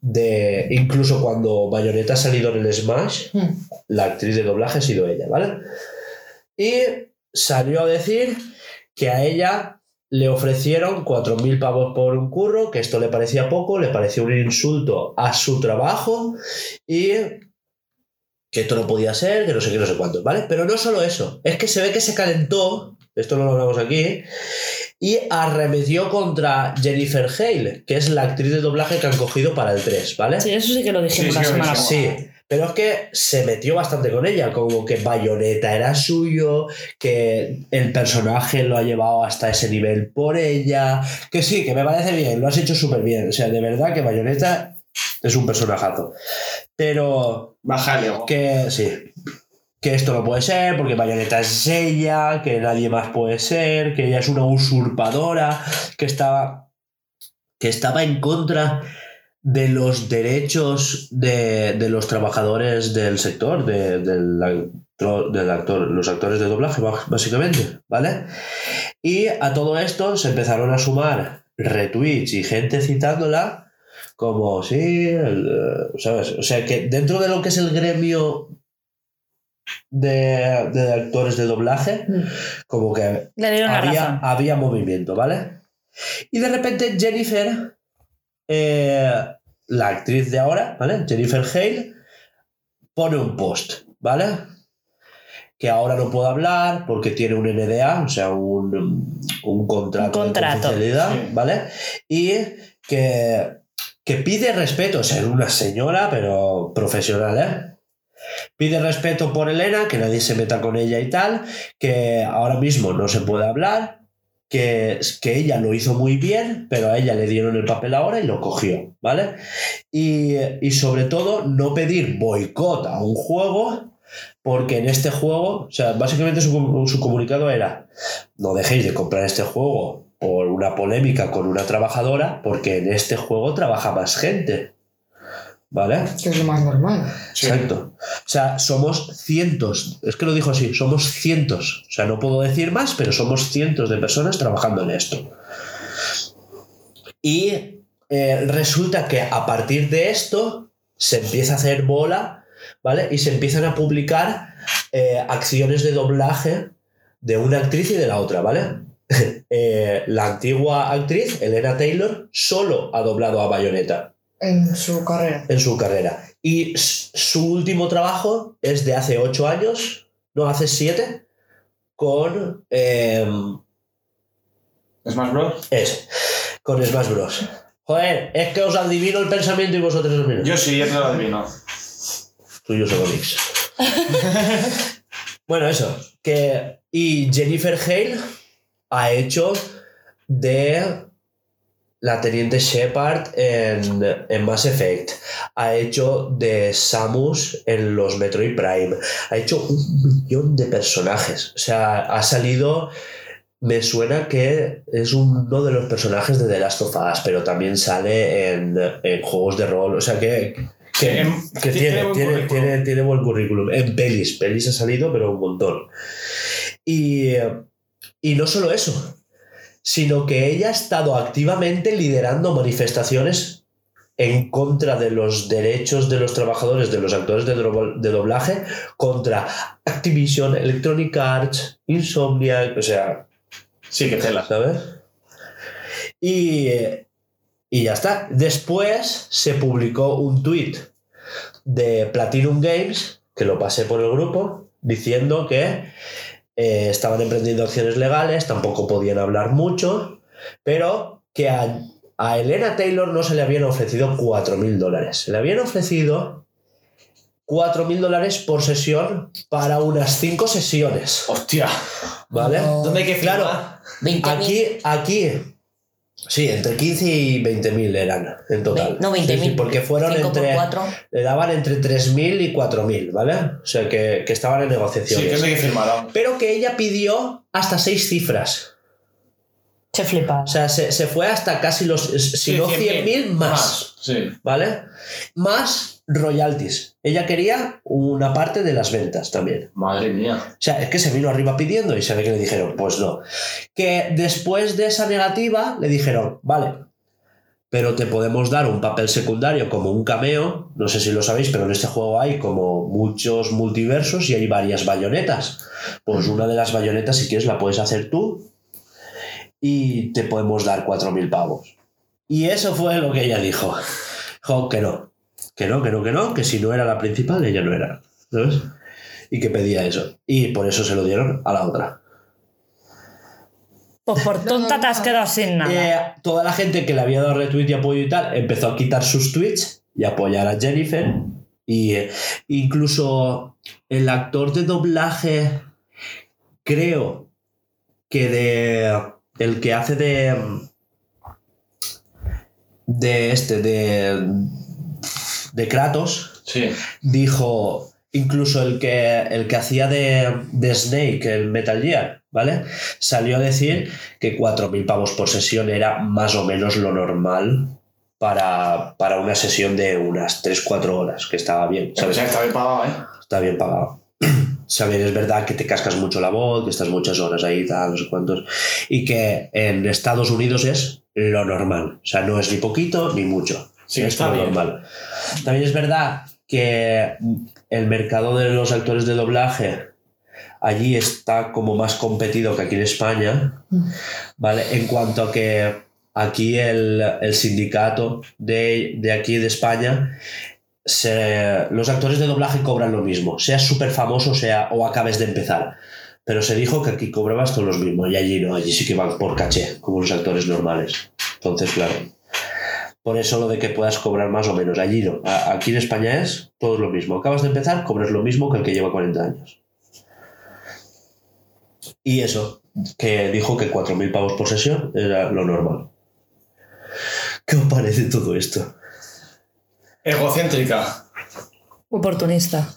de incluso cuando Bayonetta ha salido en el Smash, hmm. la actriz de doblaje ha sido ella, ¿vale? Y salió a decir que a ella le ofrecieron 4.000 pavos por un curro, que esto le parecía poco, le pareció un insulto a su trabajo y que esto no podía ser, que no sé qué, no sé cuánto, ¿vale? Pero no solo eso, es que se ve que se calentó, esto no lo hablamos aquí, y arremetió contra Jennifer Hale, que es la actriz de doblaje que han cogido para el 3, ¿vale? Sí, eso sí que lo dijimos Sí, la sí, semana pasada. Sí, pero es que se metió bastante con ella, como que Bayonetta era suyo, que el personaje lo ha llevado hasta ese nivel por ella, que sí, que me parece bien, lo has hecho súper bien, o sea, de verdad que Bayonetta es un personajazo. Pero Bájale. que sí, que esto no puede ser, porque Bayonetta es ella, que nadie más puede ser, que ella es una usurpadora, que estaba, que estaba en contra de los derechos de, de los trabajadores del sector, de, del actor- del actor, los actores de doblaje, básicamente, ¿vale? Y a todo esto se empezaron a sumar retweets y gente citándola como, sí, el, eh, ¿sabes? O sea, que dentro de lo que es el gremio de, de actores de doblaje, Mm. como que había, había movimiento, ¿vale? Y de repente Jennifer, eh, la actriz de ahora, ¿vale? Jennifer Hale, pone un post, ¿vale? Que ahora no puedo hablar porque tiene un NDA, o sea, un, un contrato, Un contrato. de confidencialidad, Sí. ¿vale? Y que, que pide respeto, o sea, es una señora, pero profesional, ¿eh? Pide respeto por Elena, que nadie se meta con ella y tal, que ahora mismo no se puede hablar, que, que ella lo hizo muy bien, pero a ella le dieron el papel ahora y lo cogió, ¿vale? Y, y sobre todo, no pedir boicot a un juego porque en este juego, o sea, básicamente su, su comunicado era, no dejéis de comprar este juego por una polémica con una trabajadora, porque en este juego trabaja más gente. ¿Vale? Que es lo más normal. Exacto. O sea, somos cientos, es que lo dijo así, somos cientos. O sea, no puedo decir más, pero somos cientos de personas trabajando en esto. Y eh, resulta que a partir de esto se empieza a hacer bola, ¿vale? Y se empiezan a publicar eh, acciones de doblaje de una actriz y de la otra, ¿vale? Eh, la antigua actriz, Elena Taylor, solo ha doblado a Bayonetta En su carrera. en su carrera. Y su último trabajo es de hace ocho años, no, hace siete, con... em, Smash Bros. es, con Smash Bros. Joder, es que os adivino el pensamiento y vosotros no miráis. Yo sí, ya te lo adivino. Tú y yo somos mix. bueno, eso. Que, y Jennifer Hale ha hecho de la teniente Shepard en, en Mass Effect. Ha hecho de Samus en los Metroid Prime. Ha hecho un millón de personajes. O sea, ha salido. Me suena que es uno de los personajes de The Last of Us, pero también sale en, en juegos de rol. O sea que. Que, En- que tiene tiene, buen tiene, currículum. tiene, tiene buen currículum. En pelis, pelis ha salido, pero un montón. Y, y no solo eso, sino que ella ha estado activamente liderando manifestaciones en contra de los derechos de los trabajadores, de los actores de, doblaje, contra Activision, Electronic Arts, Insomniac, o sea, Sí, que tela. ¿sabes? Y, y ya está. Después se publicó un tweet de Platinum Games, que lo pasé por el grupo, diciendo que eh, estaban emprendiendo acciones legales, tampoco podían hablar mucho, pero que a, a Elena Taylor no se le habían ofrecido 4.000 dólares. Se le habían ofrecido 4.000 dólares por sesión para unas 5 sesiones. Hostia. ¿Vale? Oh. ¿Dónde hay que Claro. firmar? 20.000. Aquí, aquí, sí, entre 15 y 20 mil eran en total. No, 20.000. Sí, sí, porque fueron 5 entre, por 4. le daban entre 3.000 y 4.000, ¿vale? O sea, que, que estaban en Sí, negociaciones. que no hay que firmar aún. Pero que ella pidió hasta seis cifras. Se flipa. O sea, se, se fue hasta casi los, si no 100.000 100.000 más, Sí. ¿vale? Más royalties. Ella quería una parte de las ventas también. Madre mía. O sea, es que se vino arriba pidiendo y se ve que le dijeron, pues no. Que después de esa negativa le dijeron, vale, pero te podemos dar un papel secundario como un cameo. No sé si lo sabéis, pero en este juego hay como muchos multiversos y hay varias bayonetas. Pues una de las bayonetas, si quieres, la puedes hacer tú y te podemos dar 4.000 pavos. Y eso fue lo que ella dijo. Dijo que no, que no, que no, que no, que si no era la principal, ella no era. ¿Sabes? y que pedía eso. Y por eso se lo dieron a la otra. Pues por tonta te has quedado sin nada. Eh, toda la gente que le había dado retweet y apoyo y tal empezó a quitar sus tweets y apoyar a Jennifer. Y eh, incluso el actor de doblaje, creo que de. El que hace de. De este, de. De Kratos, Sí. dijo incluso el que, el que hacía de, de Snake, el Metal Gear, ¿vale? Salió a decir que 4.000 pavos por sesión era más o menos lo normal para, para una sesión de unas 3-4 horas, que estaba bien, está bien pagado, ¿eh? Está bien pagado. Saber, es verdad que te cascas mucho la voz, que estás muchas horas ahí, tal, no sé cuántos. Y que en Estados Unidos es lo normal. O sea, no es ni poquito ni mucho. Sí, es está lo normal. También es verdad que el mercado de los actores de doblaje allí está como más competido que aquí en España. ¿Vale? En cuanto a que aquí el, el sindicato de, de aquí de España los actores de doblaje cobran lo mismo, seas súper famoso sea, o acabes de empezar. Pero se dijo que aquí cobrabas todos los mismos y allí no, allí sí que van por caché, como los actores normales. Entonces, claro. Por eso lo de que puedas cobrar más o menos, allí no. Aquí en España es todo lo mismo. Acabas de empezar, cobras lo mismo que el que lleva 40 años. Y eso, que dijo que 4.000 pavos por sesión era lo normal. ¿Qué os parece todo esto? Egocéntrica. Oportunista.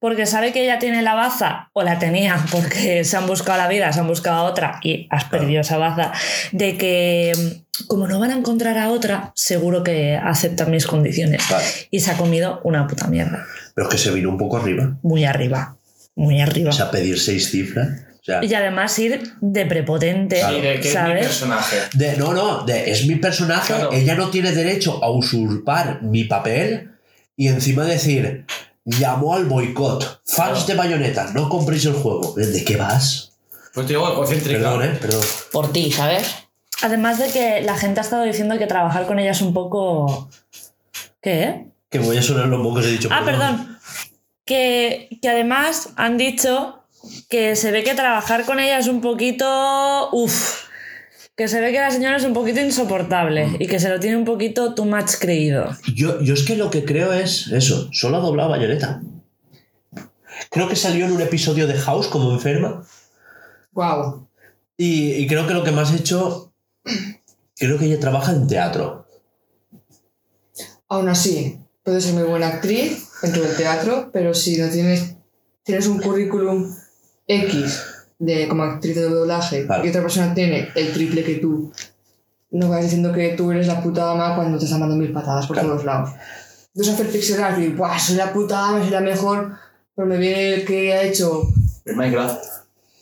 porque sabe que ella tiene la baza, o la tenía, porque se han buscado la vida, se han buscado a otra y has perdido esa baza, de que mm, como no van a encontrar a otra, seguro que aceptan mis condiciones. Y se ha comido una puta mierda. Pero es que se vino un poco arriba. Muy arriba. Muy arriba. O sea, pedir seis cifras. Sea, y además ir de prepotente, Y de que es mi ¿sabes? personaje. de, no, no, de, es mi personaje, Claro. ella no tiene derecho a usurpar mi papel y encima decir, llamó al boicot. Fans Claro. de Bayonetta, no compréis el juego. ¿De qué vas? Pues te digo, egocéntrica. Perdón, eh, perdón. Por ti, ¿sabes? Además de que la gente ha estado diciendo que trabajar con ella es un poco... ¿Qué? Que voy a sonar los mocos, he dicho. Ah, perdón. Que, que además han dicho que se ve que trabajar con ella es un poquito. Uff. Que se ve que la señora es un poquito insoportable y que se lo tiene un poquito too much creído. Yo, yo es que lo que creo es eso, solo ha doblado Bayonetta. Creo que salió en un episodio de House como enferma Wow. y, y creo que lo que más ha hecho, creo que ella trabaja en teatro. Aún así, puedes ser muy buena actriz dentro del teatro, pero si no tienes, tienes un currículum X de como actriz de doblaje Claro. y otra persona tiene el triple que tú, no vas diciendo que tú eres la puta ama cuando te están dando mil patadas por Claro. todos lados. Entonces hacer pixel art y ¡buah! Soy la puta ama, soy la mejor, pero me viene el que ha hecho. El Minecraft.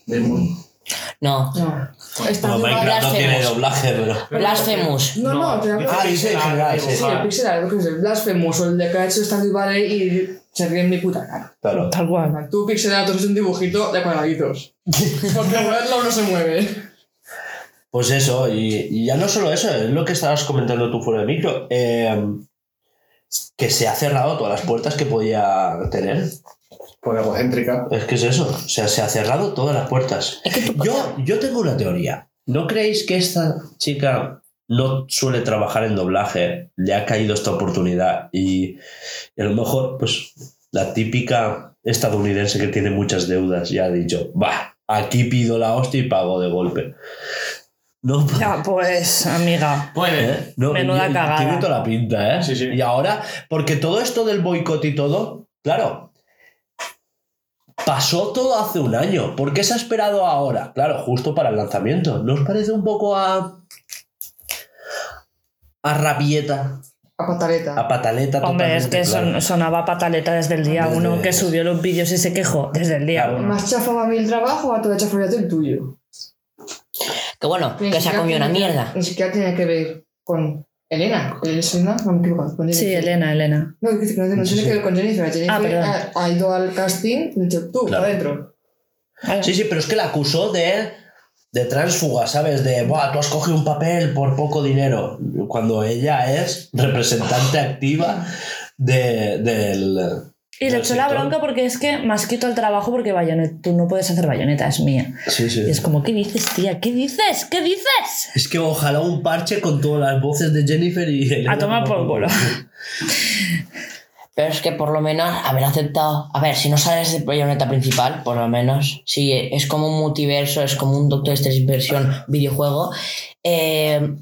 Del mundo. No. No. Muy mal- Minecraft no tiene doblaje, pero... Blasphemous. No, no, te hablo Ah, dice en general, sí. El pixel art, lo que es el Blasphemous o el de que ha hecho Stardew Valley y se ríe en mi puta cara. Claro. Tal cual. Tú pixel art es un dibujito de cuadraditos. Porque moverlo no se mueve. Pues eso, y, y ya no solo eso, es lo que estabas comentando tú fuera de micro, eh, que se ha cerrado todas las puertas que podía tener. Egocéntrica. Es que es eso, o sea, se ha cerrado todas las puertas. Es que tú- Yo, yo tengo una teoría. ¿No creéis que esta chica no suele trabajar en doblaje? Le ha caído esta oportunidad y, y a lo mejor, pues, la típica estadounidense que tiene muchas deudas ya ha dicho, va, aquí pido la hostia y pago de golpe. No, Ya, pues, amiga. Puede. ¿Eh? No, Menuda cagada. Tiene toda la pinta, ¿eh? Sí, sí. Y ahora, porque todo esto del boicot y todo, claro, pasó todo hace un año. ¿Por qué se ha esperado ahora? Claro, justo para el lanzamiento. ¿No os parece un poco a. a rabieta, A pataleta. a pataleta? Hombre, es que claro. sonaba pataleta desde el día Desde- uno que subió los vídeos y se quejó. Desde el día Claro. uno. ¿Me has chafado a mí el trabajo o a tu he chafado el tuyo? Que bueno, Ni que se ha comido una mierda. Ni siquiera tiene que ver con Elena. ¿Es Elena? No me equivoco. Con Sí. Elena, Elena. No, que no, no Sí, tiene sí. que ver con Jennifer. Jennifer Ah, perdón. ha, ha ido al casting y ha dicho tú, Claro. adentro. Sí, sí, pero es que la acusó de. de tránsfuga, ¿sabes? De, Buah, tú has cogido un papel por poco dinero. Cuando ella es representante activa de, del. Y le echó la bronca porque es que me has quitado el trabajo porque bayoneta, tú no puedes hacer bayoneta, es mía. Sí, sí. Y es como, ¿qué dices, tía? ¿Qué dices? ¿Qué dices? Es que ojalá un parche con todas las voces de Jennifer y Elena. A tomar por culo. Pero es que por lo menos haber aceptado. A ver, si no sales de bayoneta principal, por lo menos. Si es como un multiverso, es como un Doctor Strange versión videojuego. eh,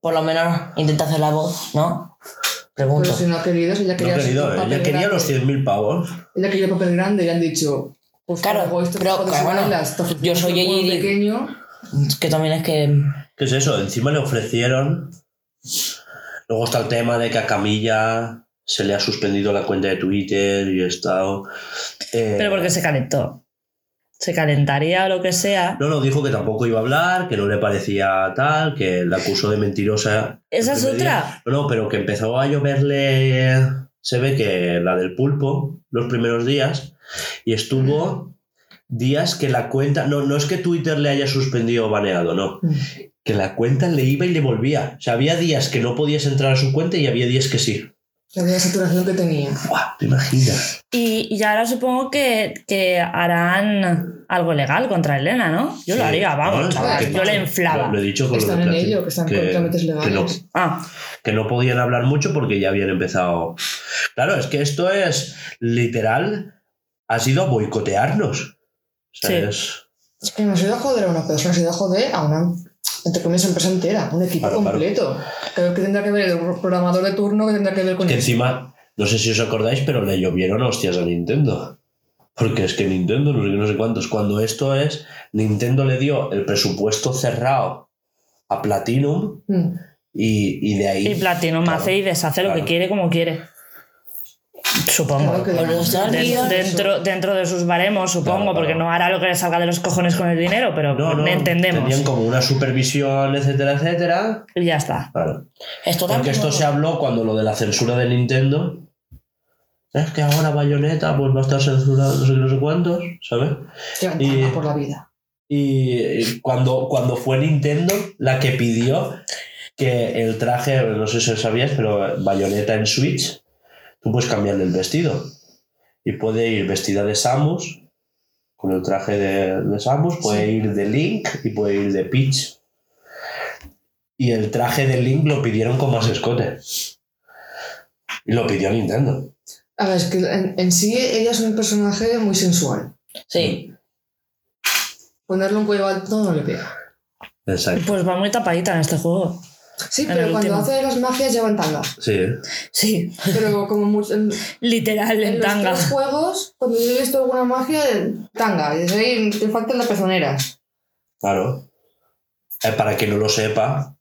por lo menos intenta hacer la voz, ¿no? Pregunto. Pero si no ha querido, si ella No quería, he querido, un papel ella quería grande, los 100.000 pavos. Ella quería papel grande y han dicho. Pues Claro, hago esto, pero, claro, bueno, ofrecemos yo soy J.J. pequeño. Es que también es que. ¿Qué es eso? Encima le ofrecieron. Luego está el tema de que a Camilla se le ha suspendido la cuenta de Twitter y ha estado. eh, Pero porque se calentó. Se calentaría o lo que sea. No, no, dijo que tampoco iba a hablar, que no le parecía tal, que la acusó de mentirosa. ¿Esa es día. otra? No, no, pero que empezó a lloverle. Se ve que la del pulpo, los primeros días, y estuvo días que la cuenta. No, no es que Twitter le haya suspendido o baneado, no. Que la cuenta le iba y le volvía. O sea, había días que no podías entrar a su cuenta y había días que sí. La de saturación que tenía. Buah, ¿Te imaginas? Y, y ahora supongo que, que harán algo legal contra Elena, ¿no? Yo lo haría, vamos, No, chaval, que- yo le inflaba. Lo, lo he dicho con Están lo de en ello, que están que legales. no, Ah, que no podían hablar mucho porque ya habían empezado. Claro, es que esto es literal, ha sido boicotearnos. Sea, Sí. es- que no se ha ido a joder a una persona, se ha ido a joder a una, entre comillas, empresa entera, un equipo Claro, claro. completo. Creo que tendrá que ver el programador de turno, que tendrá que ver con que encima, no sé si os acordáis, pero le llovieron hostias a Nintendo. Porque es que Nintendo, no sé qué, no sé cuántos. Cuando esto es, Nintendo le dio el presupuesto cerrado a Platinum Mm. y, y de ahí. Y Platinum Claro, hace y deshace lo claro. que quiere como quiere. Supongo. Claro que De- dentro, dentro de sus baremos, supongo, Claro, porque claro. no hará lo que le salga de los cojones con el dinero, pero No, no, entendemos. Tenían como una supervisión, etcétera, etcétera. Y ya está. Claro. Esto Porque esto se habló cuando lo de la censura de Nintendo. Es que ahora Bayonetta pues va a estar censurado no sé qué, no sé cuántos, ¿sabes? Y- por la vida. Y cuando, cuando fue Nintendo la que pidió que el traje, no sé si lo sabías, pero Bayonetta en Switch, tú puedes cambiarle el vestido. Y puede ir vestida de Samus, con el traje de, de Samus, puede ir de Link y puede ir de Peach. Y el traje de Link lo pidieron como escote. Y lo pidió Nintendo. A ver, es que en, en sí ella es un personaje muy sensual. Sí. Ponerle un cuello alto no le pega. Exacto. Pues va muy tapadita en este juego. Sí, En pero cuando último. hace las magias lleva en tanga. Sí. Sí, Pero como mucho, en, literal, en en los tanga. tres juegos, cuando yo he visto alguna magia, tanga. Y desde ahí te faltan las pezoneras. Claro. Eh, para que no lo sepa,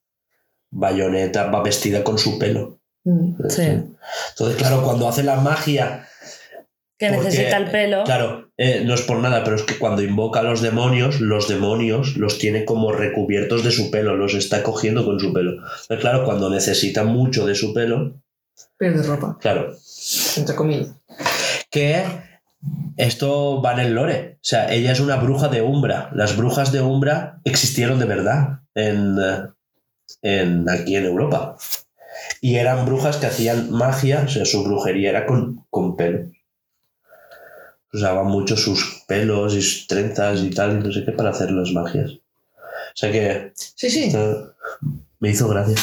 Bayonetta va vestida con su pelo. Mm. Sí. Entonces, claro, cuando hace la magia, Que Porque, necesita el pelo. claro, eh, no es por nada, pero es que cuando invoca a los demonios, los demonios los tiene como recubiertos de su pelo, los está cogiendo con su pelo. Entonces, claro, cuando necesita mucho de su pelo, Pierde ropa, claro, entre comillas. que esto va en el lore. O sea, ella es una bruja de Umbra. Las brujas de Umbra existieron de verdad en, eh, en, aquí en Europa. Y eran brujas que hacían magia, o sea, su brujería era con, con pelo. Usaban mucho sus pelos y sus trenzas y tal, y no sé qué, para hacer las magias. O sea que Sí, sí. esto me hizo gracia.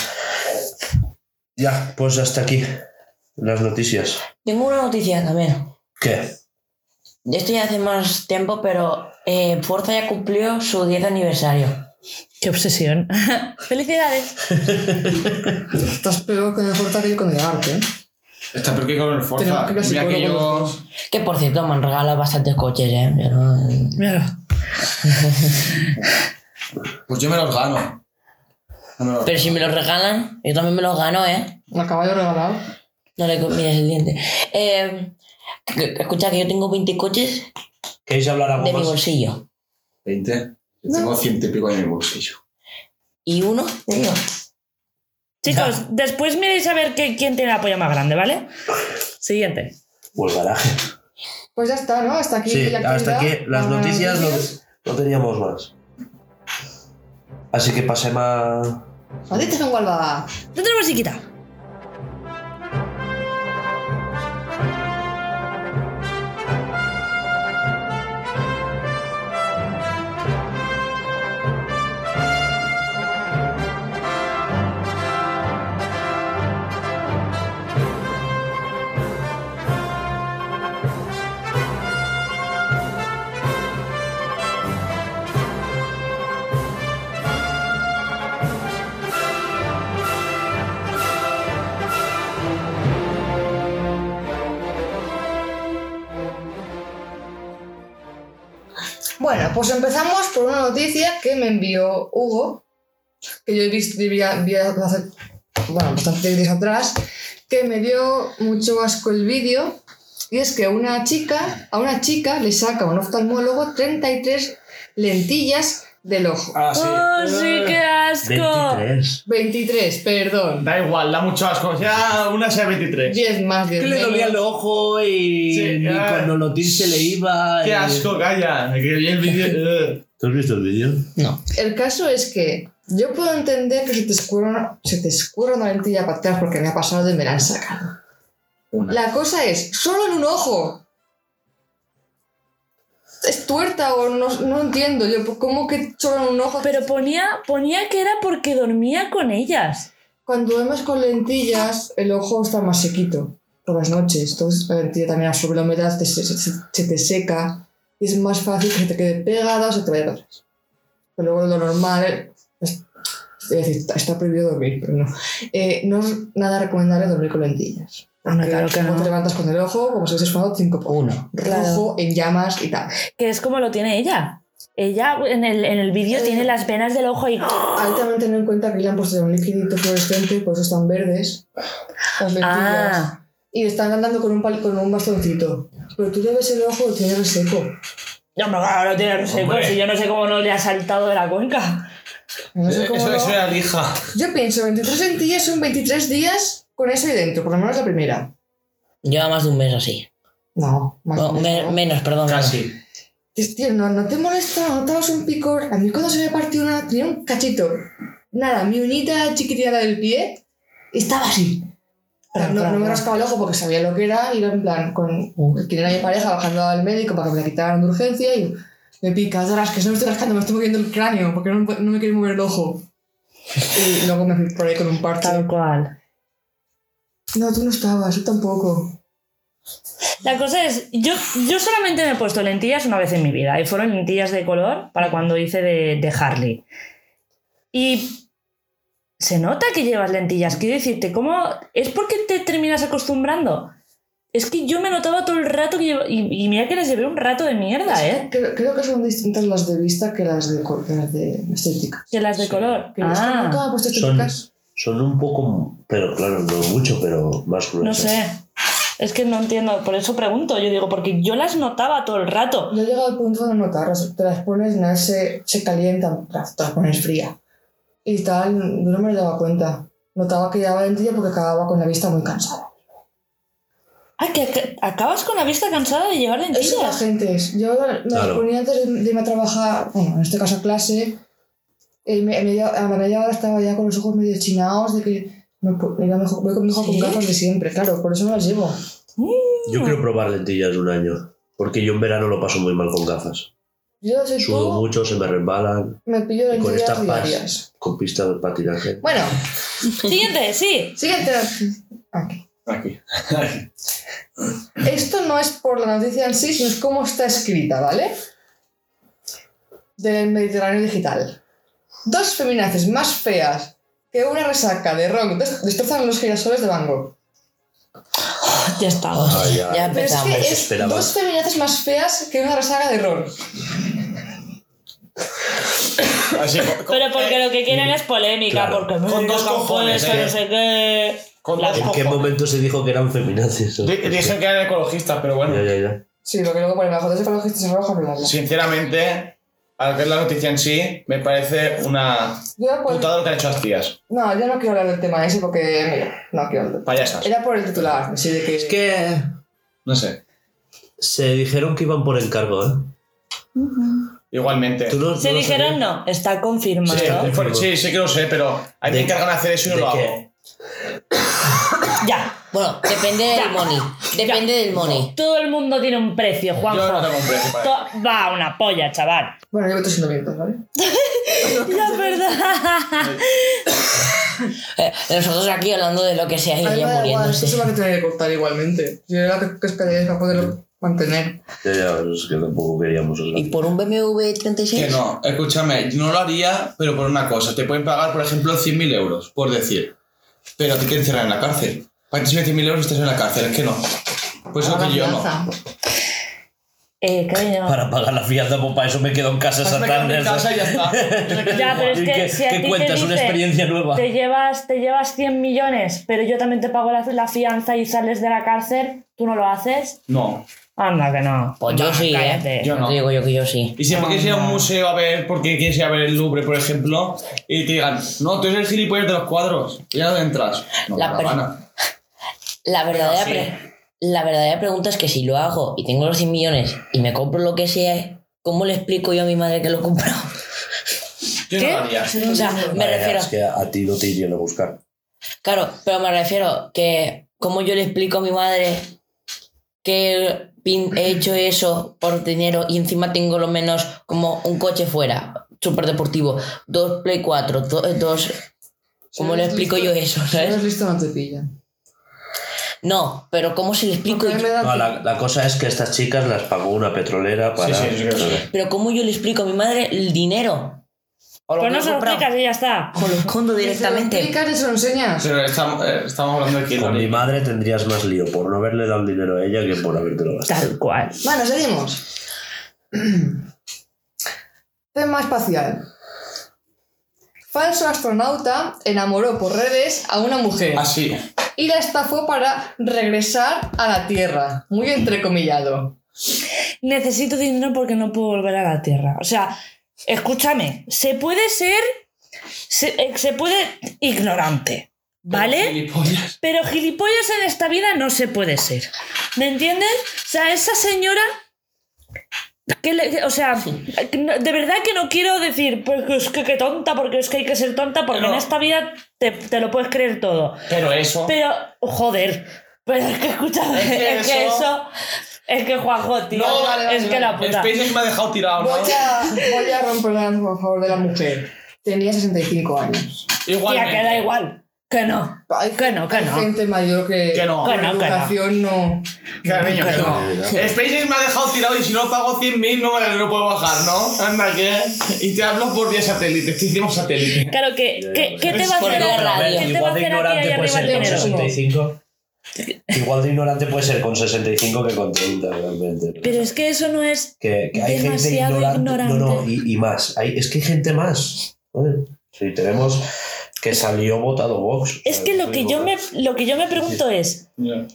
Ya, pues hasta aquí las noticias. Tengo una noticia también. ¿Qué? Esto ya hace más tiempo, pero eh, Forza ya cumplió su 10 aniversario. Qué obsesión. Felicidades. Estás peor con el Forza que yo con el arte. ¿eh? Está peor que con el Forza. Tenemos que Mira yo... por cierto, me han regalado bastantes coches, ¿eh? Yo no- Míralo. Pues yo me los gano. No me los Pero si me los regalan, yo también me los gano, ¿eh? Un caballo regalado. No le mires el diente. Eh, que- que- escucha, que yo tengo 20 coches ¿Queréis hablar algo de mi bolsillo. 20. Yo Tengo ciento y pico en mi bolsillo. Y uno de mío. Chicos, después miréis a ver qué- quién tiene la polla más grande, ¿vale? Siguiente. O el garaje. Pues ya está, ¿no? Hasta aquí Sí, la hasta aquí las noticias no, noticias. no teníamos más. Así que pasemos a... Maldita San Gualba. Dentro musiquita. Bueno, pues empezamos por una noticia que me envió Hugo, que yo he visto vi, vi hace bueno, bastante días atrás, que me dio mucho asco el vídeo. Y es que una chica, a una chica le saca un oftalmólogo 33 lentillas del ojo. Ah, sí. ¡Oh, sí, qué asco! 23. 23, perdón. Da igual, da mucho asco. Ya una sea 23. 10 más 10 Que le dolía el ojo y, Sí, y ah. cuando lo se le iba. Qué y- asco, calla. Que vi el vídeo. eh. ¿Tú has visto el vídeo? No. El caso es que yo puedo entender que se te escurra, se te escurra una lentilla para atrás porque me ha pasado y me la han sacado. Una. La cosa es, solo en un ojo. Es tuerta o no, no entiendo yo, ¿cómo que solo un ojo? Pero ponía, ponía que era porque dormía con ellas. Cuando duermes con lentillas, el ojo está más sequito por las noches. Entonces la lentilla también absorbe la humedad, te- se, se- se te seca y es más fácil que te quede pegada o se te vaya para atrás. Pero luego lo normal es, es decir, está, está prohibido dormir, pero no. Eh, no es nada recomendable dormir con lentillas. Claro que no. te levantas con el ojo como si hubieses fumado cinco por Uno. Rojo, en llamas y tal. Que es como lo tiene ella. Ella en el, en el vídeo Eh. tiene las venas del ojo y. Ahí también ten en cuenta que le han puesto un liquidito fluorescente, por eso están verdes. Ah, Y están andando con un, pal- con un bastoncito. Pero tú le ves el ojo y tiene reseco. no, pero claro, lo tiene reseco. Si yo no sé cómo no le ha saltado de la cuenca. No sé cómo Eso, no. eso era lija. Yo pienso, 23 lentillas son 23 días con eso ahí dentro, por lo menos la primera. Lleva más de un mes así. No, más No, o menos, me- ¿no? menos, perdón. menos. Casi. Dices, Tío, ¿no, ¿no te molesta? ¿No te das un picor? A mí cuando se me partió una, tenía un cachito. Nada, mi uñita chiquitita del pie estaba así. Pero, no, no me rascaba el ojo porque sabía lo que era y era en plan con quien era mi pareja bajando al médico para que me la quitaran de urgencia y me pica, "Ostras, que no me estoy rascando, me estoy moviendo el cráneo porque no, me- no me quiere mover el ojo. Y luego me fui por ahí con un parche. Tal cual. No, tú no estabas, yo tampoco. La cosa es, yo, yo solamente me he puesto lentillas una vez en mi vida y fueron lentillas de color para cuando hice de, de Harley. Y se nota que llevas lentillas. Quiero decirte, ¿cómo es porque te terminas acostumbrando? Es que yo me notaba todo el rato que llevo- y, y mira que les llevé un rato de mierda, ¿eh? Creo, creo que son distintas las de vista que las de, que las de estética. Que las de color. Que que nunca me Ah, he puesto estéticas. Son un poco, pero claro, no mucho, pero más gruesas. no sé. Es que no entiendo, por eso pregunto. Yo digo, porque yo las notaba todo el rato. Yo he llegado al punto de notarlas. Te las pones, nada, se, se calientan, te las te las pones fría. Y tal, yo no me daba cuenta. Notaba que llevaba lentilla porque acababa con la vista muy cansada. Ah, que ac- acabas con la vista cansada de llevar Eso la gente es. Yo me las Claro. ponía antes de, de irme a trabajar, bueno, en este caso a clase. Y me- a media- a la media hora estaba ya con los ojos medio chinados de que mejor, voy con, mejor con ¿Sí? gafas de siempre. Claro, por eso no las llevo. Yo quiero probar lentillas un año, porque yo en verano lo paso muy mal con gafas. Yo soy Sudo tú, mucho, se me resbalan, me pillo y con lentillas estas pas- con pistas de patinaje. Bueno, Siguiente, sí. siguiente. Aquí. Aquí. Esto no es por la noticia en sí, sino es cómo está escrita, ¿vale? Del Mediterráneo Digital. Dos feminaces más feas que una resaca de ron des- destrozan los girasoles de Van Gogh. Ya estamos. Ay, ya. Ya Pero es empezamos. que es esperaba. dos feminaces más feas que una resaca de ron. Así, con- con- Pero porque eh, lo que quieren es polémica, Claro. porque Con dos cojones, campones, eh. no sé qué. Con ¿En qué cojones. momento se dijo que eran feminaces? Di- Dije que eran ecologistas, pero bueno. Ya, ya, ya. Sí, lo que luego ponen las fotos ecologistas bla, bla. Sinceramente, a que es la noticia en sí, me parece una Yo pues, putada lo que han hecho las tías. No, yo no quiero hablar del tema ese porque, mira, no quiero hablar. Payasas. Era por el titular, así de que... Es que No sé. se dijeron que iban por encargo, ¿eh? Igualmente. ¿Tú no- Se no dijeron no, está confirmado. Sí, sí, sí que lo sé, pero ahí me ¿De- encargan de hacer eso y no lo qué? hago. Ya. Bueno, depende del money. Depende del money. Todo el mundo tiene un precio, Juanjo. Yo no tengo un precio para eso. To- Va una polla, chaval. Bueno, yo tosiendo vientos, ¿vale? La verdad. Eh, nosotros aquí hablando de lo que sea y ella da igual, esto muriéndose. se va a tener que cortar igualmente. Yo era que cascaría para poderlo mantener. Ya, ya, es que tampoco queríamos hablar. ¿Y por un BMW Que 36? no, escúchame, yo no lo haría, pero por una cosa. Te pueden pagar, por ejemplo, 100.000 euros, por decir. Pero te quieren encerrar en la cárcel. Para que te suben 100.000 euros y estás en la cárcel, es que no. Pues eso que yo no. Eh, cariño. Para pagar la fianza, pues para eso me quedo en casa Hazme quedar en tarde. mi casa y ya está. Ya, pero es ¿Y que qué- si a qué ti te cuentas? ¿Una dice, experiencia nueva? Te llevas, te llevas 100 millones, pero yo también te pago la, la fianza y sales de la cárcel, ¿tú no lo haces? No. Anda, que no. Pues yo sí, cállate. ¿eh? Yo no. Te digo yo que yo sí. Y siempre quieres ir a un museo a ver, porque quieres ir a ver el Louvre, por ejemplo, y te digan, no, tú eres el gilipollas de los cuadros, y ya no entras. No, La per-. La verdadera, sí. la verdadera pregunta es que si lo hago y tengo los 100 millones y me compro lo que sea, ¿cómo le explico yo a mi madre que lo he comprado? Yo ¿Qué? no. O sea, me Vaya, refiero... Es que a ti no te irían a buscar. Claro, pero me refiero que cómo yo le explico a mi madre que he hecho eso por dinero y encima tengo lo menos como un coche fuera, súper deportivo, dos Play 4, do- dos... ¿Cómo le explico listo- yo eso, Si eres sabes? listo, no te pillan. No, pero ¿cómo se le explico yo? No, la, la cosa es que estas chicas las pagó una petrolera para. sí, sí, sí, sí. Pero ¿cómo yo le explico a mi madre el dinero? O lo Pues no que se lo explicas y ya está. O lo escondo ¿Se lo directamente. explicas y se lo enseñas? Pero estamos, eh, estamos hablando de quién Con lo mi madre tendrías más lío por no haberle dado el dinero a ella que por habértelo gastado. Tal cual. Bueno, seguimos. Tema espacial. Falso astronauta enamoró por redes a una mujer Así. Y la estafó para regresar a la Tierra. Muy entrecomillado. Necesito dinero porque no puedo volver a la Tierra. O sea, escúchame, se puede ser. Se, eh, se puede ignorante, ¿vale? Gilipollas. Pero gilipollas en esta vida no se puede ser. ¿Me entiendes? O sea, esa señora. Que le- o sea, que de verdad que no quiero decir, pues que es que qué tonta, porque es que hay que ser tonta, porque Pero- en esta vida te, te lo puedes creer todo. Pero eso. Pero, joder, pero es que escúchame, Es que es que eso- eso. Es que Juanjo, tío, No, vale, vale, es que la puta. SpaceX me ha dejado tirado, ¿no? Voy a, voy a romper a favor de la mujer. Tenía 65 años. Tía, que da igual. Que no. Hay, Que no, que hay no. gente mayor que, Que no. con Que no, que no. educación no. Cariño, que Que no. SpaceX me ha dejado tirado y si no pago 100.000 no, me- no puedo bajar, ¿no? Anda, que. Y te hablo por vía satélite, te hicimos satélite. Claro que, ¿qué, qué te va a hacer? la radio. ¿Qué te va a igual de hacer ignorante puede ser con dinero? 65. Igual de ignorante puede ser con 65 que con 30 realmente. Pero es que eso no es. que, que hay gente demasiado ignorante. No, no, y, y más. Hay, es que hay gente más. Sí, tenemos que salió votado Vox. Es que lo que yo me, lo que yo me pregunto es,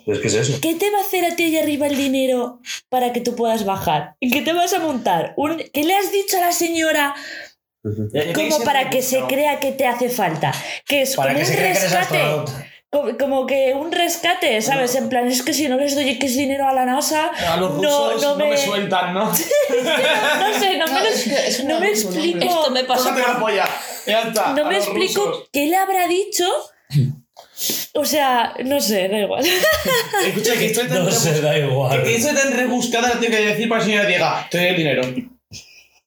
Es que es eso. ¿qué te va a hacer a ti ahí arriba el dinero para que tú puedas bajar? ¿En qué te vas a montar? Un- ¿Qué le has dicho a la señora como para que se crea que te hace falta? Que es Para como que un se crea que eres rescate. Como, como que un rescate, ¿sabes? En plan, es que si no les doy X dinero a la NASA, A los no, rusos no no, me, me sueltan, ¿no? no sé, no, No, me, lo- es que es me explico. Esto me pasó polla. Ya está. No me explico rusos. qué le habrá dicho. O sea, no sé, da igual. Escucha, que estoy tan No se da igual. Que estoy tan rebuscada, la tengo que decir para la señora diga, te doy el dinero.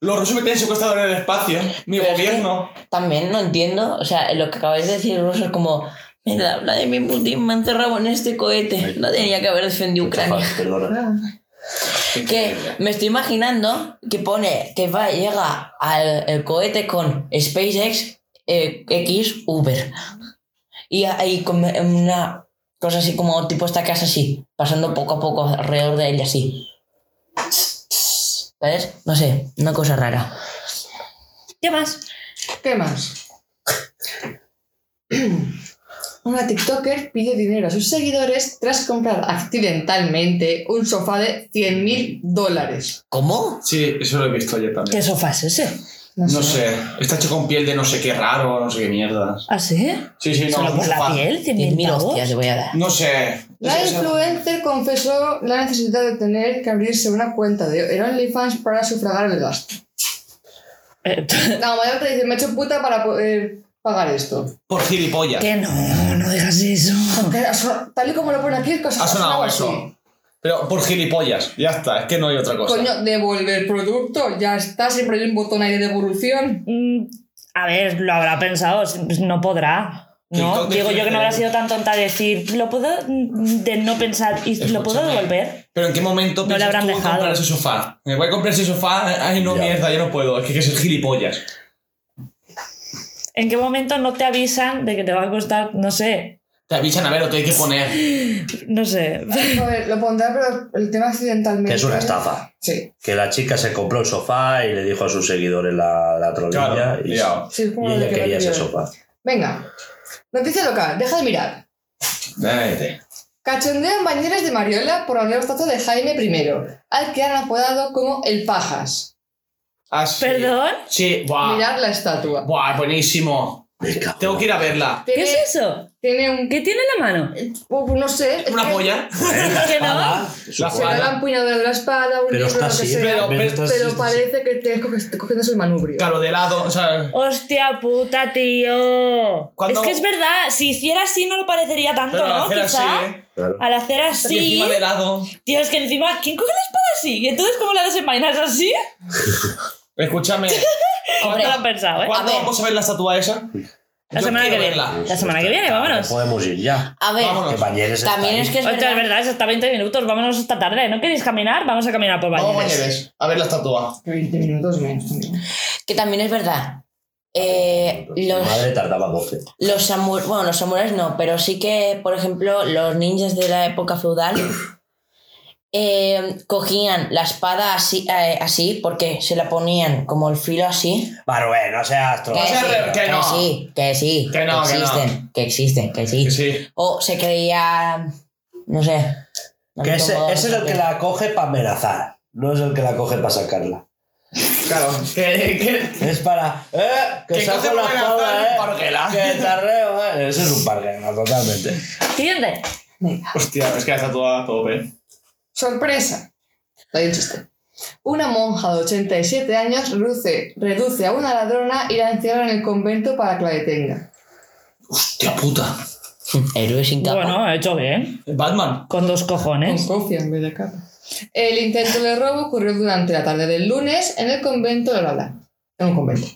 Los rusos me tienen secuestrado en el espacio. Mi Pero es que- gobierno. También no entiendo, o sea, lo que acabáis de decir, Rosa, es como, mira, Vladimir Putin me ha encerrado en este cohete, no tenía que haber defendido Ucrania. Perdona. Que me estoy imaginando que pone que va, llega al el cohete con SpaceX eh, X Uber. Y ahí con una cosa así como tipo esta casa así, pasando poco a poco alrededor de ella así. ¿Sabes? No sé, una cosa rara. ¿Qué más? ¿Qué más? Una TikToker pide dinero a sus seguidores tras comprar accidentalmente un sofá de 100.000 dólares. ¿Cómo? Sí, eso lo he visto ayer ¿Qué también. sofá es ese? No sé. No sé. Está hecho con piel de no sé qué raro, no sé qué mierdas. ¿Ah, sí? Sí, sí, no. ¿Solo es por un la sofá. piel? ¿100.000 10.000 pavos? hostias le voy a dar. No sé. La influencer confesó la necesidad de tener que abrirse una cuenta de OnlyFans para sufragar el gasto. Eh, La mayor te dice, me he hecho puta para poder pagar esto. Por gilipollas. que no, no digas eso. Tal y como lo pone aquí, es Ha sonado así. eso. Pero por gilipollas. Ya está, es que no hay otra cosa. Coño, devolver producto, ya está, siempre hay un botón ahí de devolución. Mm, A ver, lo habrá pensado, pues no podrá. No, digo yo que no habrá dice- sido tan tonta de decir, lo puedo mm, de no pensar y lo puedo devolver. Pero ¿en qué momento No le habrán tú dejado. comprar ese sofá? Me voy a comprar ese sofá. Ay, no, Ya. mierda, yo no puedo. Es que hay que ser gilipollas. ¿En qué momento no te avisan de que te va a costar, no sé, Te avisan a ver, lo que hay que poner. no sé? A ver, lo pondrá, pero el tema accidentalmente. Que es una estafa. Sí. Que la chica se compró el sofá y le dijo a sus seguidores la, la trolilla Claro, y. Sí, y ella que quería ese sofá. Venga. Noticia local, deja de mirar. Vete. Cachondeo en bañeras de Mariola por la nueva estatua de Jaime I, al que han apodado como el Pajas. Ah, sí. ¿Perdón? Sí, buah. Mirar la estatua. Buah, buenísimo. Tengo que ir a verla. ¿Qué es eso? tiene un... ¿Qué tiene en la mano? uh, no sé. es ¿Una que polla? ¿Que no? La espada. la empuñadura de la espada, un Pero libro, está lo que así. sea. Pero- pero, pero- está así, Pero parece que te coges- te cogiendo el manubrio. Claro, de lado, o sea. Hostia puta, tío. Cuando- Es que es verdad, si hiciera así no lo parecería tanto, Pero ¿no? Quizá. así, ¿eh? Claro. Al hacer Y así. encima de lado. Tío, es que encima, ¿quién coge la espada así? ¿Y entonces cómo la desenvainas así? Escúchame. ¿Cómo te lo han pensado, eh? ¿Cuándo A ver. vamos a ver la estatua esa? La Yo semana que quiero viene. verla. La semana que viene, vámonos. Podemos ir ya. A ver, Vámonos. Que Bañeres está también ahí. es que es Hostia, es verdad. verdad, es hasta 20 minutos, vámonos esta tarde. ¿No queréis caminar? Vamos a caminar por Vamos, Valles. Bañeres, a ver la estatua. Que 20 minutos menos también. que también es verdad eh, Mi los, madre tardaba 12. los samuráis, bueno, los samuráis no, pero sí que, por ejemplo, los ninjas de la época feudal eh, cogían la espada así, eh, así, porque se la ponían como el filo así. Bueno, bueno, no seas Que, sí, que no. sí, que sí, Que no, que no. existen, que existen, que sí. Que sí. O se creía, no sé. no Que ese, ese es el que la coge para amenazar, no es el que la coge para sacarla. Claro. Que, que, Es para. ¡Eh! Que, Que saco la espada, eh. Que tarreo, eh. Ese es un parguela, totalmente. Siguiente. Hostia, es que está todo a tope. Sorpresa. Ahí el chiste. Una monja de 87 años reduce, reduce a una ladrona y la encierra en el convento para que la detenga. Hostia puta. Héroe sin capa. Bueno, ha hecho bien. Batman. Con dos Con cojones. cofia en vez de capa. El intento de robo ocurrió durante la tarde del lunes en el convento de Lala. En un convento.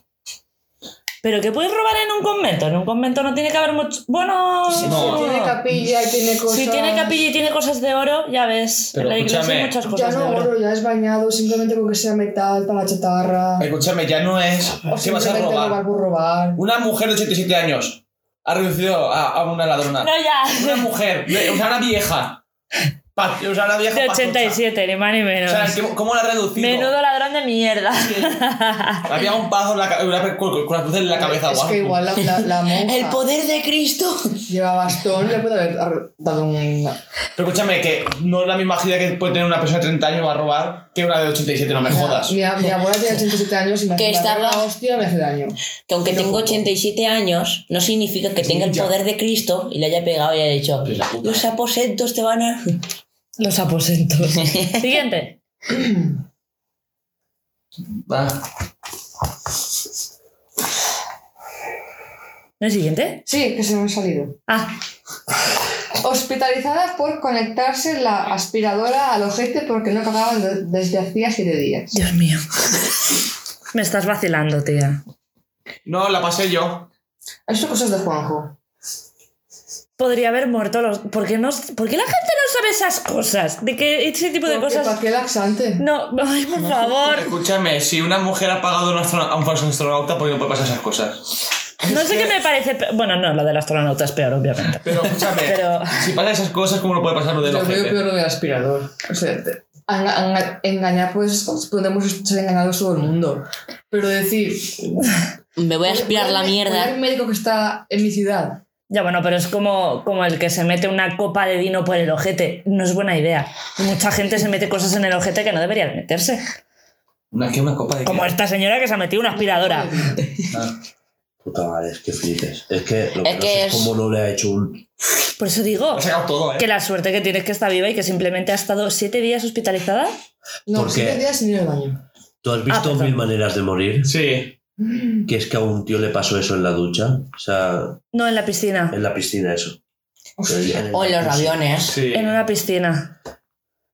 ¿Pero qué puedes robar en un convento? En un convento no tiene que haber mucho... Bueno... Si No. tiene capilla y tiene cosas. Si tiene capilla y tiene cosas de oro, ya ves. Pero en la iglesia escúchame, hay muchas Ya cosas de no oro. oro, ya es bañado, simplemente con que sea metal para la chatarra. Escúchame, ya no es. O ¿Qué vas a simplemente robar? robar por robar. Una mujer de 87 años ha reducido a, a una ladrona. No, ya. Una mujer, de- o sea, una vieja. Pa- o sea, una vieja De pachocha. 87, ni más ni O menos. sea, ¿qué- ¿cómo la ha reducido? Menudo ladrón de mierda. Había un pazo en la, una- con, con las luces en la cabeza. Es que igual la, la, la monja El poder de Cristo. lleva bastón, le puede haber dado un. Pero escúchame, que no es la misma agilidad que puede tener una persona de 30 años a robar que una de 87, no me jodas. Mi, mi abuela tiene 87 años y me Que hace estaba- hostia me hace daño. Que aunque No tengo poco. 87 años, no significa que tenga el poder de Cristo y le haya pegado y haya dicho: Pues la. Los aposentos te van a. Los aposentos. Siguiente. Va. ¿No es siguiente? Sí, que se me ha salido. Ah, Hospitalizada por conectarse la aspiradora al ojete porque no cagaban de- desde hacía 7 días. Dios mío. Me estás vacilando, tía. No, la pasé yo. Eso son cosas de Juanjo. Podría haber muerto los... ¿Por qué, no... ¿Por qué la gente no sabe esas cosas? De que ese tipo de Porque, ¿Para cosas... qué laxante? No, ay, por favor. Escúchame, si una mujer ha pagado a un a falso astronauta, ¿por qué no puede pasar esas cosas? No sé qué me parece... pe- Bueno, no, lo del astronauta es peor, obviamente. Pero escúchame, Pero- si pasa esas cosas, ¿cómo no puede pasar lo del Yo veo ojete? peor lo del aspirador. O sea, te- enga- enga- engañar, pues podemos ser engañados todo el mundo. Pero decir. Me voy a aspirar la Poner mierda. el médico que está en mi ciudad. Ya, bueno, pero es como, como el que se mete una copa de vino por el ojete. No es buena idea. Mucha gente se mete cosas en el ojete que no debería de meterse. Una, ¿qué? una copa de Como qué? esta señora que se ha metido una aspiradora. Ah. Puta madre, es que flipes. Es que lo que, Es no que sé es- es cómo no le ha hecho un. Por eso digo Lo ha sacado todo, ¿eh? que la suerte que tienes que está viva y que simplemente ha estado siete días hospitalizada. No, ¿Por qué? siete días sin ir al baño. ¿Tú has visto Ah, perdón. mil maneras de morir? Sí. Que es que a un tío le pasó eso en la ducha. O sea, No, en la piscina. en la piscina, eso. O en los aviones. Sí. En una piscina.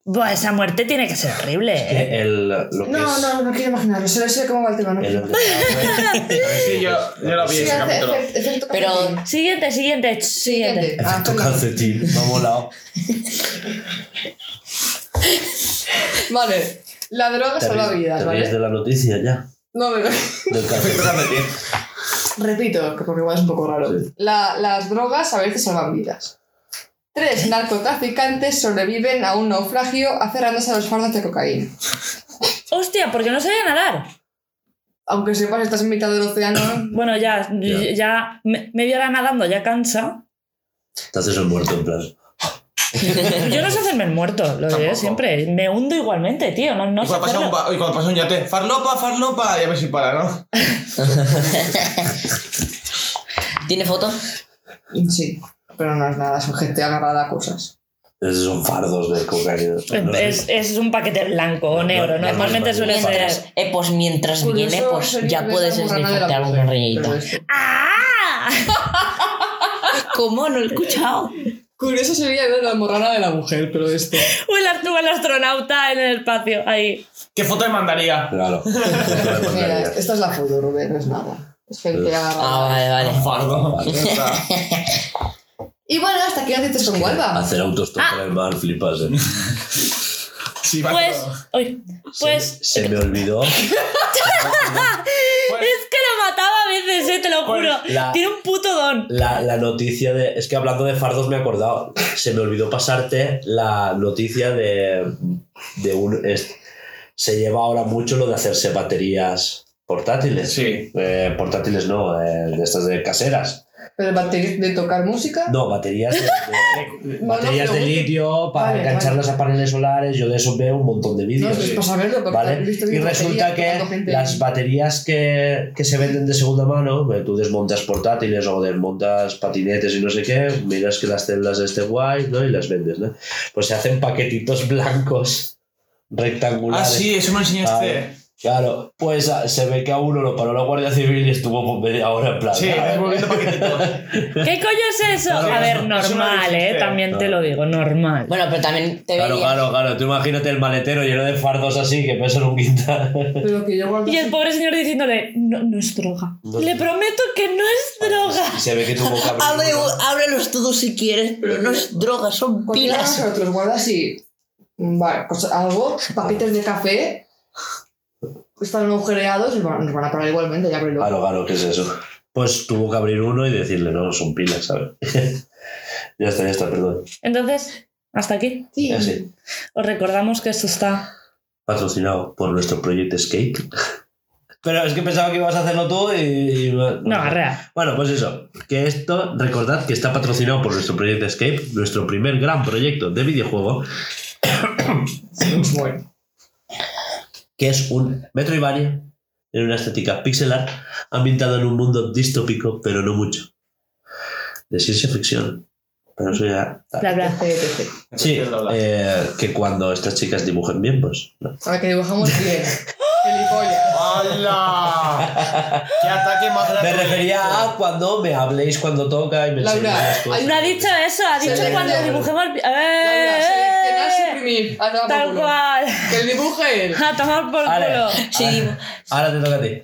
Buah, esa muerte tiene que ser horrible. ¿eh? Que el, lo que No, es no, no quiero imaginarlo. Sé, sé cómo va el tema. No el quiero. Sí, yo, yo lo vi Sí, ese hace capítulo. efecto- Pero- calcetín. Siguiente, siguiente, siguiente. Ah, Efecto perdón. calcetín, me ha molado. Vale. La droga ¿Te salva vidas, ¿vale? de la noticia ya? No, me. Repito, que porque igual es un poco raro. Sí. La- las drogas a veces salvan vidas. Tres narcotraficantes sobreviven a un naufragio aferrándose a los fardos de cocaína. Hostia, porque no sabía nadar. Aunque sepas, estás en mitad del océano. Bueno, ya, Ya. ya, me- media hora nadando ya cansa. Te haces el muerto en plan. Yo no sé hacerme el muerto, lo diré siempre. Me hundo igualmente, tío. No, no y, sé cuando pasa un, y cuando pasa un yate, farlopa, farlopa, y a ver si para, ¿no? ¿Tiene foto? Sí, pero no es nada, son gente agarrada a cosas. Esos son fardos de cocaína. No sé. Es, es un paquete blanco o negro. no, Normalmente no, suele Mientras, ser. eh, pues mientras Curioso viene, pues sería ya ver puedes la burrana de esnifarte la alguna mujer, rayita. ¡Ah! ¿Cómo? No lo he escuchado. Curioso sería ver la morrana de la mujer, pero esto. O el, o el astronauta en el espacio, ahí. ¿Qué foto me mandaría? Claro. Mira, esta es la foto, Rubén, no es nada. Es gente Ah, vale, vale. Un fardo. Y bueno, hasta aquí noticias con Gualba. Hacer autostop por el mar, flipas. eh. Sí, Pues, uy, pues Se, se me olvidó. Pues, te lo Pues juro. la- Tiene un puto don. La, la noticia de. Es que hablando de fardos me he acordado. Se me olvidó pasarte la noticia de. de un. es- se lleva ahora mucho lo de hacerse baterías portátiles. Sí. Eh, portátiles no, eh, de estas de caseras. Pero baterías de tocar música. No, baterías de, de- No, baterías no, de litio para Vale, engancharlas a paneles solares. Yo de eso veo un montón de No, vídeos. es para saberlo, porque ¿Vale? Y resulta que las baterías que, que se venden de segunda mano, tú desmontas portátiles o desmontas patinetes y no sé qué, miras que las celdas de este guay, ¿no? Y las vendes, ¿no? Pues se hacen paquetitos blancos Ah, rectangulares. sí, eso me enseñaste. Claro, pues ah, se ve que a uno lo paró la Guardia Civil y estuvo por media hora en plan. Sí, "Ah, devolviendo paquetitos. ¿Qué coño es eso? Claro, A ver, normal, eh. También te lo digo, normal. Bueno, pero también te Claro, claro, claro. Tú imagínate el maletero lleno de fardos así que pesan un quintal. Pero que yo guardo. Y el pobre señor diciéndole, no, no es droga. No Le prometo que no es droga. Se ve que tuvo que abrir Abre, ábrelos todos si quieres, pero no es droga, son pilas. pero te los guardas y. Vale, pues algo, paquetes de café. Están agujereados y van- nos van a parar igualmente, ya pero Claro, claro, ¿qué es eso? Pues tuvo que abrir uno y decirle, no, son pilas, ¿sabes? ya está, ya está, perdón. Entonces, hasta aquí. Sí. Ya sí. Os recordamos que esto está. Patrocinado por nuestro proyecto Escape. Pero es que pensaba que ibas a hacerlo tú y... y- No, arrea. Bueno, pues eso, que esto, recordad que está patrocinado por nuestro proyecto Escape, nuestro primer gran proyecto de videojuego, Bueno. Que es un Metroidvania en una estética pixel art ambientado en un mundo distópico, pero no mucho. De ciencia ficción. Pero eso ya... Bla, bla. Sí, eh, que cuando estas chicas dibujen bien, pues... ¿no? A ver, que dibujamos bien. ¡Hala! ¡Qué ataque más Me gratuito! refería a cuando me habléis cuando toca y me Laura, cosas. hay No ha dicho eso, ha dicho Seleccionar. cuando dibujemos. ¡Eh! Laura, seleccionar, suprimir. A tomar por Tal culo. cual. Que el dibuje él. A tomar por Vale. culo. Sí, Ahora- digo- Ahora te toca a ti.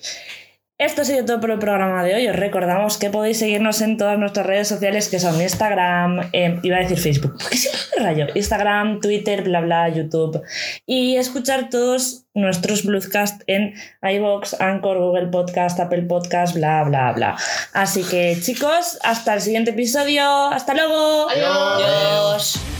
Esto ha sido todo por el programa de hoy. Os recordamos que podéis seguirnos en todas nuestras redes sociales que son Instagram, eh, iba a decir Facebook, porque siempre me rayo. Instagram, Twitter, bla bla, YouTube. Y escuchar todos nuestros Bluescast en iVoox, Anchor, Google Podcast, Apple Podcast, bla bla bla. Así que chicos, hasta el siguiente episodio. ¡Hasta luego! Adiós. Adiós.